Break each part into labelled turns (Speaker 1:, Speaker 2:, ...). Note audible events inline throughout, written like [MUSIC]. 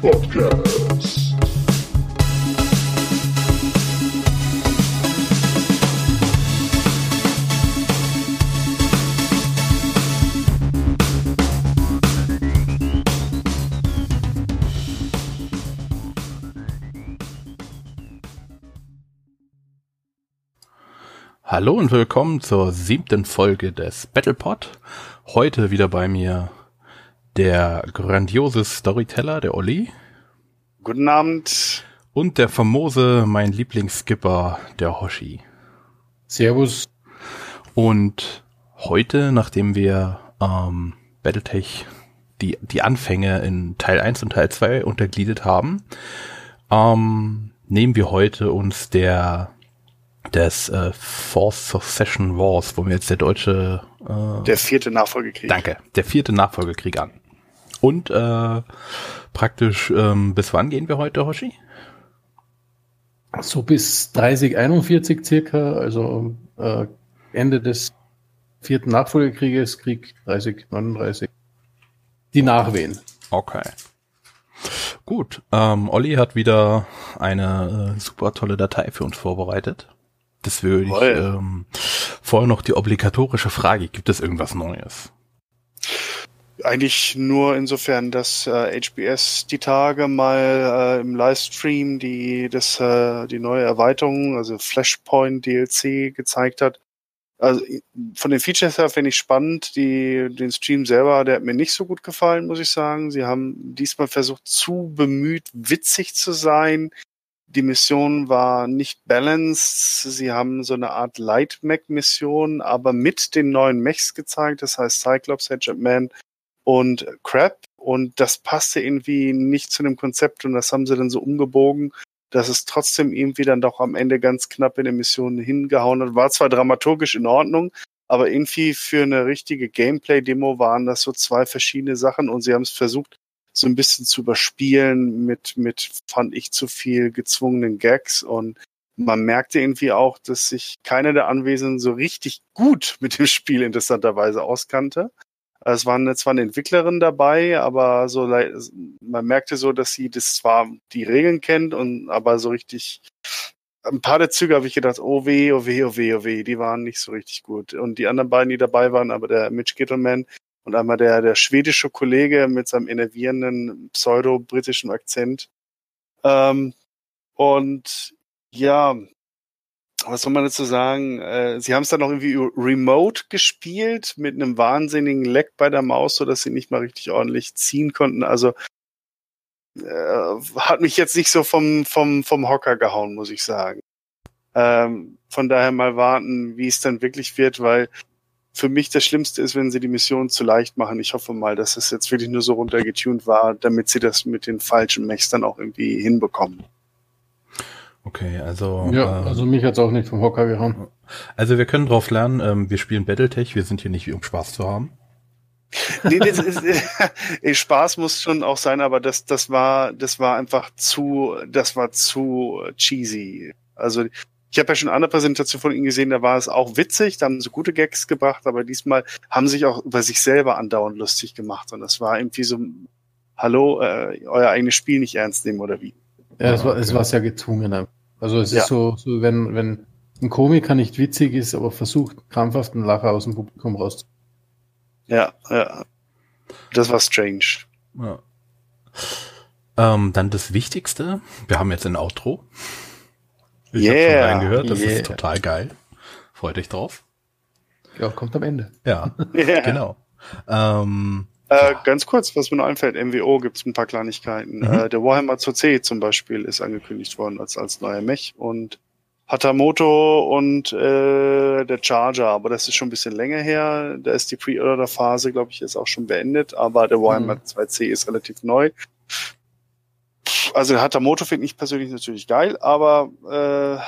Speaker 1: Podcast.
Speaker 2: Hallo und willkommen zur siebten Folge des Battlepod. Heute wieder bei mir der grandiose Storyteller, der Olli.
Speaker 3: Guten Abend.
Speaker 2: Und der famose, mein Lieblingsskipper, der Hoshi.
Speaker 4: Servus.
Speaker 2: Und heute, nachdem wir ähm, Battletech die, die Anfänge in Teil 1 und Teil 2 untergliedert haben, ähm, nehmen wir heute uns der des äh, Fourth Succession Wars, wo wir jetzt der deutsche
Speaker 3: äh, der vierte Nachfolgekrieg.
Speaker 2: Danke, der vierte Nachfolgekrieg an. Und äh, praktisch ähm, bis wann gehen wir heute, Hoshi?
Speaker 4: So bis 3041 circa, also äh, Ende des vierten Nachfolgekrieges, Krieg 3039. Die Nachwehen.
Speaker 2: Okay. Gut, ähm, Olli hat wieder eine äh, super tolle Datei für uns vorbereitet. Das würde ich ähm, vorher noch die obligatorische Frage, gibt es irgendwas Neues?
Speaker 3: Eigentlich nur insofern, dass äh, HBS die Tage mal äh, im Livestream die, das, äh, die neue Erweiterung, also Flashpoint DLC gezeigt hat. Also von den Features her finde ich spannend. Die, den Stream selber, der hat mir nicht so gut gefallen, muss ich sagen. Sie haben diesmal versucht, zu bemüht, witzig zu sein. Die Mission war nicht balanced. Sie haben so eine Art Light-Mech-Mission, aber mit den neuen Mechs gezeigt. Das heißt Cyclops, Hedgehog Man und Crab. Und das passte irgendwie nicht zu dem Konzept und das haben sie dann so umgebogen, dass es trotzdem irgendwie dann doch am Ende ganz knapp in der Mission hingehauen hat. War zwar dramaturgisch in Ordnung, aber irgendwie für eine richtige Gameplay-Demo waren das so zwei verschiedene Sachen und sie haben es versucht, so ein bisschen zu überspielen mit, mit, fand ich, zu viel gezwungenen Gags und man merkte irgendwie auch, dass sich keiner der Anwesenden so richtig gut mit dem Spiel interessanterweise auskannte. Es waren zwar eine Entwicklerin dabei, aber so man merkte so, dass sie das zwar die Regeln kennt und aber so richtig ein paar der Züge habe ich gedacht, oh weh, oh weh, oh weh, oh weh, die waren nicht so richtig gut. Und die anderen beiden, die dabei waren, aber der Mitch Gittleman und einmal der, der schwedische Kollege mit seinem enervierenden pseudo-britischen Akzent. Ähm, und ja, was soll man dazu sagen? Äh, sie haben es dann noch irgendwie remote gespielt mit einem wahnsinnigen Leck bei der Maus, so dass sie nicht mal richtig ordentlich ziehen konnten. Also äh, hat mich jetzt nicht so vom, vom, vom Hocker gehauen, muss ich sagen. Ähm, von daher mal warten, wie es dann wirklich wird, weil für mich das Schlimmste ist, wenn sie die Mission zu leicht machen. Ich hoffe mal, dass es jetzt wirklich nur so runtergetunt war, damit sie das mit den falschen Mechs dann auch irgendwie hinbekommen.
Speaker 2: Okay, also.
Speaker 4: Ja, ähm, also mich hat's auch nicht vom Hocker gehauen.
Speaker 2: Also wir können drauf lernen, ähm, wir spielen Battletech, wir sind hier nicht, um Spaß zu haben.
Speaker 3: nee, das ist, äh, [LAUGHS] [LAUGHS] Spaß muss schon auch sein, aber das, das war, das war einfach zu, das war zu cheesy. Also ich habe ja schon eine Präsentation von Ihnen gesehen, da war es auch witzig, da haben sie gute Gags gebracht, aber diesmal haben sie sich auch über sich selber andauernd lustig gemacht. Und das war irgendwie so, hallo, äh, euer eigenes Spiel nicht ernst nehmen oder wie?
Speaker 4: Ja, es war, es war sehr gezwungen. Also es ja. ist so, so, wenn, wenn ein Komiker nicht witzig ist, aber versucht, krampfhaft einen Lacher aus dem Publikum rauszuholen.
Speaker 3: Ja, ja. Das war strange. Ja.
Speaker 2: Ähm, dann das Wichtigste. Wir haben jetzt ein Outro. Ich yeah, habe schon reingehört, das yeah. ist total geil. Freut euch drauf.
Speaker 4: Ja, kommt am Ende.
Speaker 2: Ja, [LAUGHS] yeah. genau. Ähm,
Speaker 3: äh, ganz kurz, was mir noch einfällt, MWO gibt es ein paar Kleinigkeiten. Mhm. Äh, der Warhammer 2C zum Beispiel ist angekündigt worden als, als neuer Mech und Hatamoto und äh, der Charger, aber das ist schon ein bisschen länger her. Da ist die Pre-Order-Phase, glaube ich, jetzt auch schon beendet, aber der Warhammer mhm. 2C ist relativ neu also der Hatamoto finde ich persönlich natürlich geil, aber äh,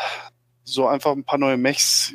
Speaker 3: so einfach ein paar neue Mechs,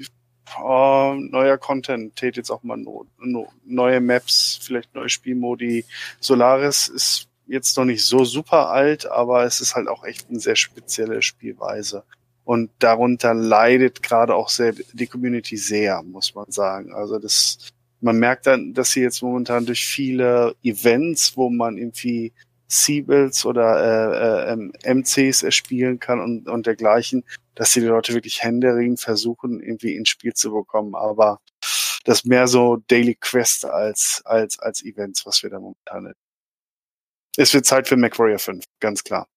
Speaker 3: oh, neuer Content, tät jetzt auch mal no, no, neue Maps, vielleicht neue Spielmodi. Solaris ist jetzt noch nicht so super alt, aber es ist halt auch echt eine sehr spezielle Spielweise. Und darunter leidet gerade auch sehr die Community sehr, muss man sagen. Also das man merkt dann, dass sie jetzt momentan durch viele Events, wo man irgendwie Seabills oder äh, äh, MCs erspielen kann und, und dergleichen, dass die Leute wirklich händeringend versuchen, irgendwie ins Spiel zu bekommen. Aber das mehr so Daily Quest als, als, als Events, was wir da momentan nennen. Es wird Zeit für MacWarrior 5, ganz klar.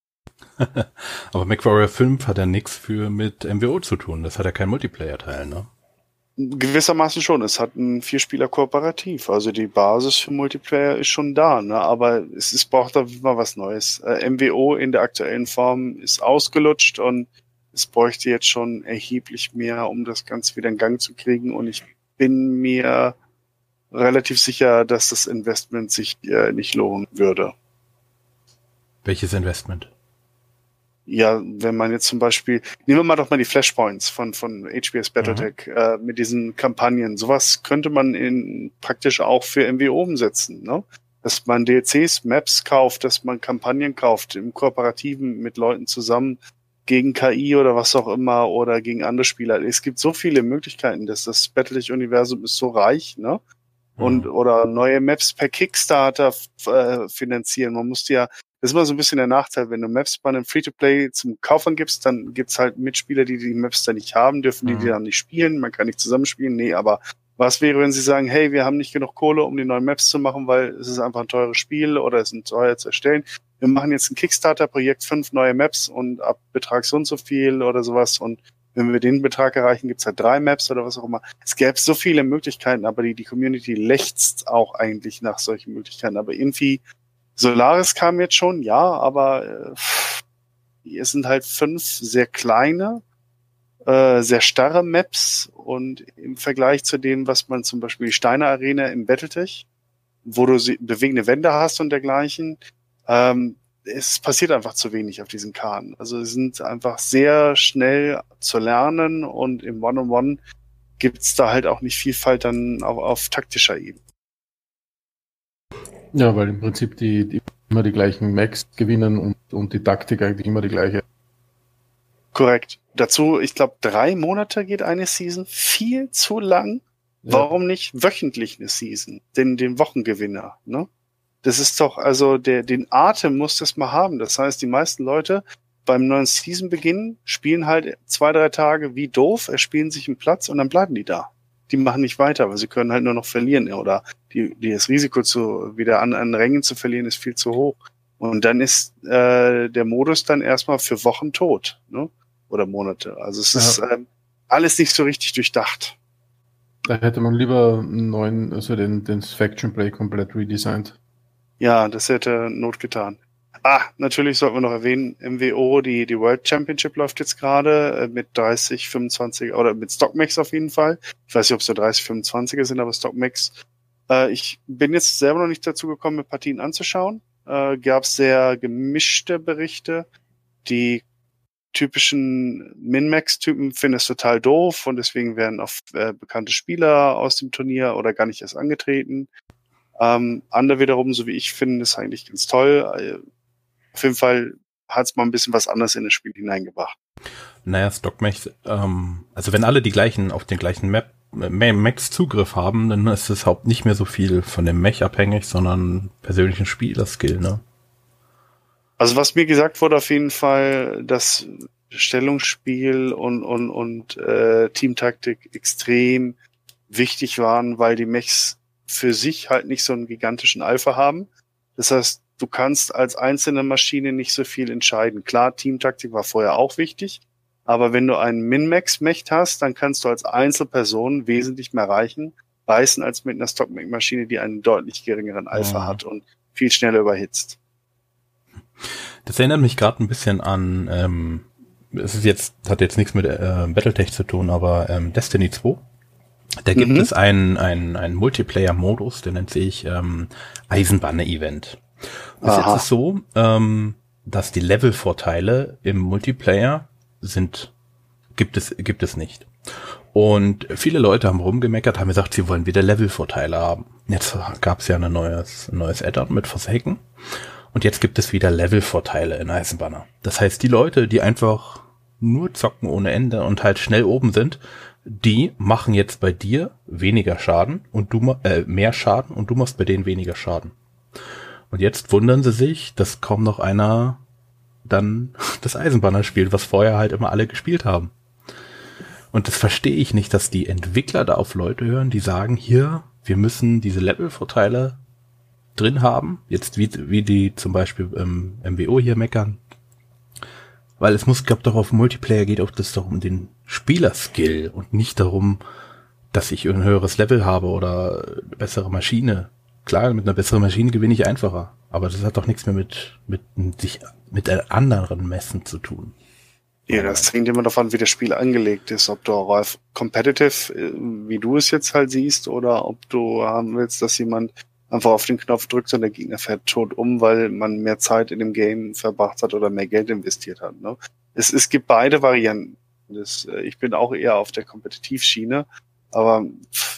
Speaker 3: [LAUGHS]
Speaker 2: Aber MacWarrior 5 hat ja nichts für mit MWO zu tun. Das hat ja kein Multiplayer-Teil, ne?
Speaker 3: Gewissermaßen schon. Es hat ein Vierspieler-Kooperativ. Also die Basis für Multiplayer ist schon da, ne? aber es, es braucht da mal was Neues. Äh, MWO in der aktuellen Form ist ausgelutscht und es bräuchte jetzt schon erheblich mehr, um das Ganze wieder in Gang zu kriegen. Und ich bin mir relativ sicher, dass das Investment sich äh, nicht lohnen würde.
Speaker 2: Welches Investment?
Speaker 3: Ja, wenn man jetzt zum Beispiel, nehmen wir mal doch mal die Flashpoints von, von HBS Battletech mhm. äh, mit diesen Kampagnen. Sowas könnte man in praktisch auch für MWO umsetzen, ne? Dass man DLCs, Maps kauft, dass man Kampagnen kauft, im Kooperativen mit Leuten zusammen, gegen KI oder was auch immer oder gegen andere Spieler. Es gibt so viele Möglichkeiten, dass das Battletech-Universum ist so reich, ne? Und mhm. oder neue Maps per Kickstarter äh, finanzieren. Man muss ja, das ist immer so ein bisschen der Nachteil, wenn du Maps bei einem Free-to-Play zum Kaufern gibst, dann gibt's halt Mitspieler, die die Maps dann nicht haben, dürfen die mhm. die dann nicht spielen. Man kann nicht zusammenspielen. Nee, aber was wäre, wenn sie sagen, hey, wir haben nicht genug Kohle, um die neuen Maps zu machen, weil es ist einfach ein teures Spiel oder es ist teuer zu erstellen wir machen jetzt ein Kickstarter-Projekt, fünf neue Maps und ab Betrag so und so viel oder sowas und wenn wir den Betrag erreichen, gibt's halt drei Maps oder was auch immer. Es gäbe so viele Möglichkeiten, aber die, die Community lechzt auch eigentlich nach solchen Möglichkeiten. Aber irgendwie, Solaris kam jetzt schon, ja, aber äh, es sind halt fünf sehr kleine, äh, sehr starre Maps und im Vergleich zu dem, was man zum Beispiel die Steine Arena im Battletech, wo du bewegende Wände hast und dergleichen, ähm, es passiert einfach zu wenig auf diesen Karten. Also sie sind einfach sehr schnell zu lernen und im One-on-One gibt's da halt auch nicht Vielfalt dann auch auf taktischer Ebene.
Speaker 4: Ja, weil im Prinzip die, die immer die gleichen Max gewinnen und, und die Taktik eigentlich immer die gleiche.
Speaker 3: Korrekt. Dazu, ich glaube, drei Monate geht eine Season. Viel zu lang. Ja. Warum nicht wöchentlich eine Season? Den, den Wochengewinner, ne? Das ist doch, also der, den Atem muss das mal haben. Das heißt, die meisten Leute beim neuen Season-Beginn spielen halt zwei, drei Tage wie doof, erspielen sich einen Platz und dann bleiben die da. Die machen nicht weiter, weil sie können halt nur noch verlieren oder die, die das Risiko zu wieder an, an Rängen zu verlieren ist viel zu hoch. Und dann ist äh, der Modus dann erstmal für Wochen tot, ne? Oder Monate. Also es ja. ist äh, alles nicht so richtig durchdacht.
Speaker 4: Da hätte man lieber einen neuen, also den, den Faction Play komplett redesigned.
Speaker 3: Ja, das hätte Not getan. Ah, natürlich sollten wir noch erwähnen, MWO, die, die World Championship läuft jetzt gerade äh, mit 30, 25 oder mit Stockmax auf jeden Fall. Ich weiß nicht, ob es so 30, 25er sind, aber Stockmax. Äh, ich bin jetzt selber noch nicht dazu gekommen, mir Partien anzuschauen. Äh, Gab es sehr gemischte Berichte. Die typischen Min-Max-Typen finden es total doof und deswegen werden auch äh, bekannte Spieler aus dem Turnier oder gar nicht erst angetreten. Ähm, andere wiederum, so wie ich finde, ist eigentlich ganz toll. Äh, auf jeden Fall hat es mal ein bisschen was anderes in das Spiel hineingebracht.
Speaker 2: Naja, Stockmech, ähm, also wenn alle die gleichen, auf den gleichen Map, äh, Max Zugriff haben, dann ist es halt nicht mehr so viel von dem Mech abhängig, sondern persönlichen Spielerskill, ne?
Speaker 3: Also was mir gesagt wurde auf jeden Fall, dass Stellungsspiel und, und, und äh, Teamtaktik extrem wichtig waren, weil die Mechs für sich halt nicht so einen gigantischen Alpha haben. Das heißt, du kannst als einzelne Maschine nicht so viel entscheiden. Klar, Teamtaktik war vorher auch wichtig, aber wenn du einen Min-Max-Mecht hast, dann kannst du als Einzelperson wesentlich mehr erreichen, reißen als mit einer Stock-Maschine, die einen deutlich geringeren Alpha mhm. hat und viel schneller überhitzt.
Speaker 2: Das erinnert mich gerade ein bisschen an, ähm, es ist jetzt, hat jetzt nichts mit äh, Battletech zu tun, aber ähm, Destiny 2. Da gibt mhm. es einen, einen, einen Multiplayer-Modus, der nennt sich ähm, Eisenbahn-Event. Bis jetzt ist so, ähm, dass die Level-Vorteile im Multiplayer sind, gibt es, gibt es nicht. Und viele Leute haben rumgemeckert, haben gesagt, sie wollen wieder Level-Vorteile haben. Jetzt gab es ja ein neues, ein neues Add-on mit Forsaken. Und jetzt gibt es wieder Level-Vorteile in Eisenbahner. Das heißt, die Leute, die einfach nur zocken ohne Ende und halt schnell oben sind, die machen jetzt bei dir weniger Schaden und du äh, mehr Schaden und du machst bei denen weniger Schaden. Und jetzt wundern sie sich, dass kaum noch einer dann [LAUGHS] das Eisenbahner spielt, was vorher halt immer alle gespielt haben. Und das verstehe ich nicht, dass die Entwickler da auf Leute hören, die sagen, hier, wir müssen diese Levelvorteile drin haben. Jetzt wie, wie die zum Beispiel im MWO hier meckern. Weil es muss, glaube doch auf Multiplayer geht auch das doch um den Spielerskill und nicht darum, dass ich ein höheres Level habe oder eine bessere Maschine. Klar, mit einer besseren Maschine gewinne ich einfacher. Aber das hat doch nichts mehr mit, mit sich, mit anderen Messen zu tun.
Speaker 3: Ja, das hängt immer davon, wie das Spiel angelegt ist. Ob du auch auf competitive, äh, wie du es jetzt halt siehst, oder ob du haben willst, dass jemand einfach auf den Knopf drückt und der Gegner fährt tot um, weil man mehr Zeit in dem Game verbracht hat oder mehr Geld investiert hat. Ne? Es, es gibt beide Varianten. Das, äh, ich bin auch eher auf der Kompetitivschiene, aber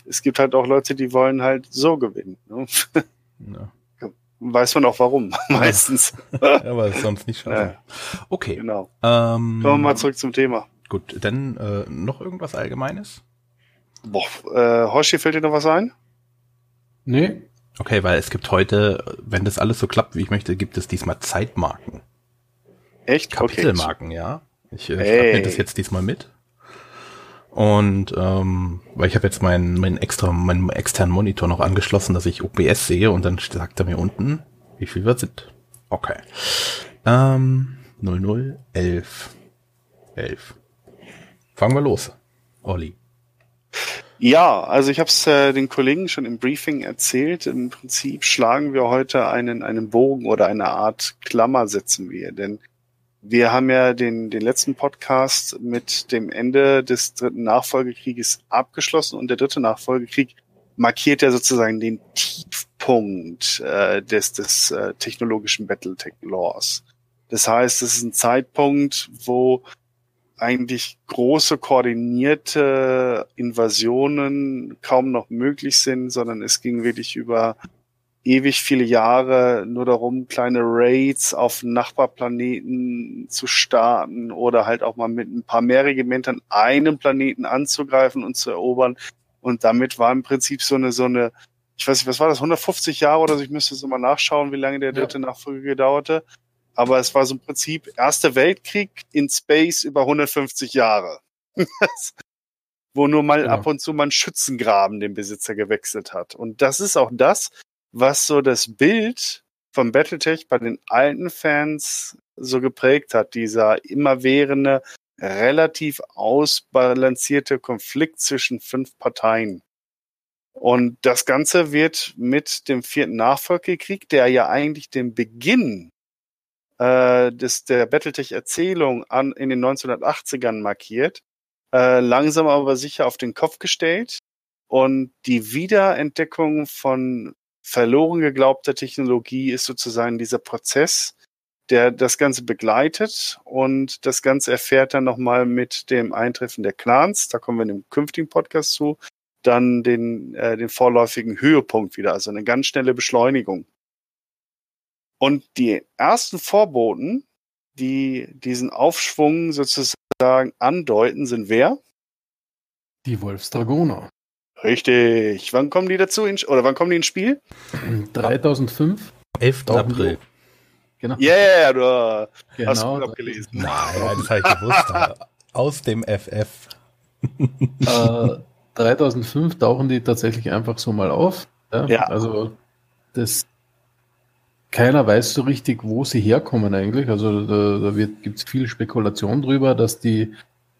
Speaker 3: es gibt halt auch Leute, die wollen halt so gewinnen. Ne? Ja. [LAUGHS] Weiß man auch warum, [LAUGHS] meistens.
Speaker 2: ja, [LAUGHS] aber sonst nicht schaffen. Ja. Okay.
Speaker 3: Genau. Ähm, Kommen wir mal zurück zum Thema.
Speaker 2: Gut, dann äh, noch irgendwas Allgemeines?
Speaker 3: Boah, äh, Hoshi, fällt dir noch was ein?
Speaker 4: Nee.
Speaker 2: Okay, weil es gibt heute, wenn das alles so klappt, wie ich möchte, gibt es diesmal Zeitmarken.
Speaker 3: Echt?
Speaker 2: Kapitelmarken, okay. ja. Ich äh, hey. mir das jetzt diesmal mit. Und ähm, weil ich habe jetzt meinen mein extra meinen externen Monitor noch angeschlossen, dass ich OBS sehe und dann sagt er mir unten, wie viel wir sind. Okay. Ähm, 00 11 11. Fangen wir los. Olli.
Speaker 3: Ja, also ich habe es äh, den Kollegen schon im Briefing erzählt. Im Prinzip schlagen wir heute einen einen Bogen oder eine Art Klammer setzen wir, denn wir haben ja den, den letzten Podcast mit dem Ende des dritten Nachfolgekrieges abgeschlossen und der dritte Nachfolgekrieg markiert ja sozusagen den Tiefpunkt äh, des, des äh, technologischen Battletech Laws. Das heißt, es ist ein Zeitpunkt, wo eigentlich große koordinierte Invasionen kaum noch möglich sind, sondern es ging wirklich über ewig viele Jahre nur darum, kleine Raids auf Nachbarplaneten zu starten oder halt auch mal mit ein paar mehr Regimentern einen Planeten anzugreifen und zu erobern. Und damit war im Prinzip so eine, so eine, ich weiß nicht, was war das, 150 Jahre oder so, ich müsste so mal nachschauen, wie lange der dritte ja. Nachfolge gedauerte. Aber es war so im Prinzip Erster Weltkrieg in Space über 150 Jahre. [LAUGHS] wo nur mal genau. ab und zu mal ein Schützengraben den Besitzer gewechselt hat. Und das ist auch das, was so das Bild von Battletech bei den alten Fans so geprägt hat. Dieser immerwährende, relativ ausbalancierte Konflikt zwischen fünf Parteien. Und das Ganze wird mit dem vierten Nachfolgekrieg, der ja eigentlich den Beginn äh, des, der Battletech-Erzählung an in den 1980ern markiert, äh, langsam aber sicher auf den Kopf gestellt. Und die Wiederentdeckung von verloren geglaubter Technologie ist sozusagen dieser Prozess, der das Ganze begleitet und das Ganze erfährt dann nochmal mit dem Eintreffen der Clans, da kommen wir in dem künftigen Podcast zu, dann den, äh, den vorläufigen Höhepunkt wieder, also eine ganz schnelle Beschleunigung. Und die ersten Vorboten, die diesen Aufschwung sozusagen andeuten, sind wer?
Speaker 4: Die Wolfsdragoner.
Speaker 3: Richtig. Wann kommen die dazu? In, oder wann kommen die ins Spiel? [CLEARS THROAT]
Speaker 4: 3005.
Speaker 2: 11. April.
Speaker 3: Genau. Yeah, du
Speaker 2: genau, hast gut abgelesen. Nein, das habe ich gewusst. Aus dem FF. [LAUGHS]
Speaker 4: äh, 3005 tauchen die tatsächlich einfach so mal auf. Ja? ja. Also das keiner weiß so richtig, wo sie herkommen eigentlich. Also da, da gibt es viel Spekulation drüber, dass die,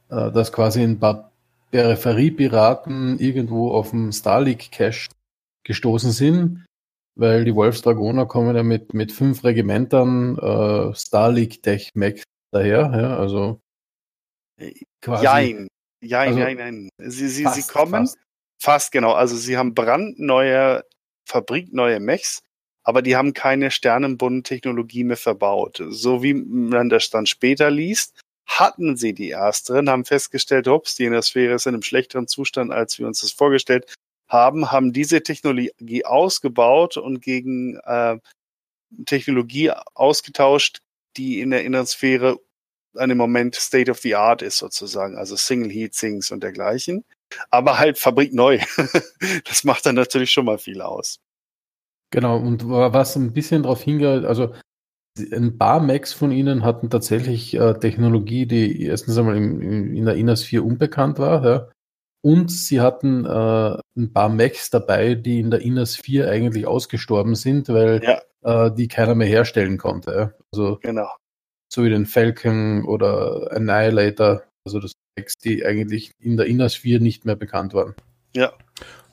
Speaker 4: äh, dass quasi ein paar Peripheriepiraten irgendwo auf dem Starlink-Cache gestoßen sind, weil die Wolfsdragoner kommen ja mit, mit fünf Regimentern äh, Starlink-Tech-Mac daher, ja, also
Speaker 3: quasi. Jein, jein, also jein, nein. Sie, sie, fast, sie kommen, fast. fast genau, also sie haben brandneue, fabrikneue Mechs, aber die haben keine Sternenbund-Technologie mehr verbaut. So wie man das dann später liest, hatten sie die ersteren, haben festgestellt, ups, die Sphäre ist in einem schlechteren Zustand, als wir uns das vorgestellt haben, haben diese Technologie ausgebaut und gegen äh, Technologie ausgetauscht, die in der Innersphäre an dem Moment State of the Art ist sozusagen, also Single Heat Sinks und dergleichen. Aber halt Fabrik neu. [LAUGHS] das macht dann natürlich schon mal viel aus.
Speaker 4: Genau, und was ein bisschen darauf hingeht, also ein paar Macs von ihnen hatten tatsächlich äh, Technologie, die erstens einmal im, im, in der Inas 4 unbekannt war, ja. Und sie hatten äh, ein paar Macs dabei, die in der Inas 4 eigentlich ausgestorben sind, weil ja. äh, die keiner mehr herstellen konnte. Ja. Also genau. so wie den Falcon oder Annihilator, also das Macs, die eigentlich in der Inas 4 nicht mehr bekannt waren.
Speaker 3: Ja.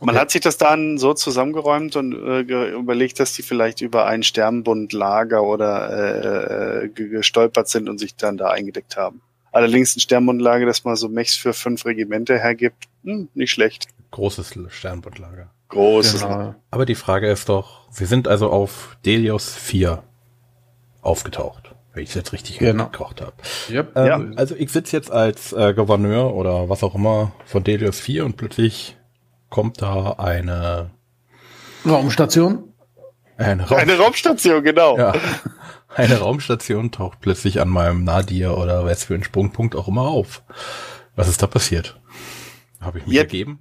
Speaker 3: Man hat sich das dann so zusammengeräumt und äh, überlegt, dass die vielleicht über ein Sternbundlager oder äh, äh gestolpert sind und sich dann da eingedeckt haben. Allerdings ein Sternbundlager, das mal so Mechs für fünf Regimente hergibt, hm, nicht schlecht.
Speaker 2: Großes Sternbundlager.
Speaker 3: Großes. Genau.
Speaker 2: Aber die Frage ist doch, Sie sind also auf Delios 4 aufgetaucht, wenn ich es jetzt richtig genau. gekocht habe. Yep. Ähm, ja. Also ich sitze jetzt als äh, Gouverneur oder was auch immer von Delios 4 und plötzlich kommt da eine
Speaker 4: Raumstation.
Speaker 3: Eine, Raum eine Raumstation, genau. Ja. [LAUGHS]
Speaker 2: Eine Raumstation taucht plötzlich an meinem Nadir oder was für ein Sprungpunkt auch immer auf. Was ist da passiert? Habe ich mich Jetzt. ergeben?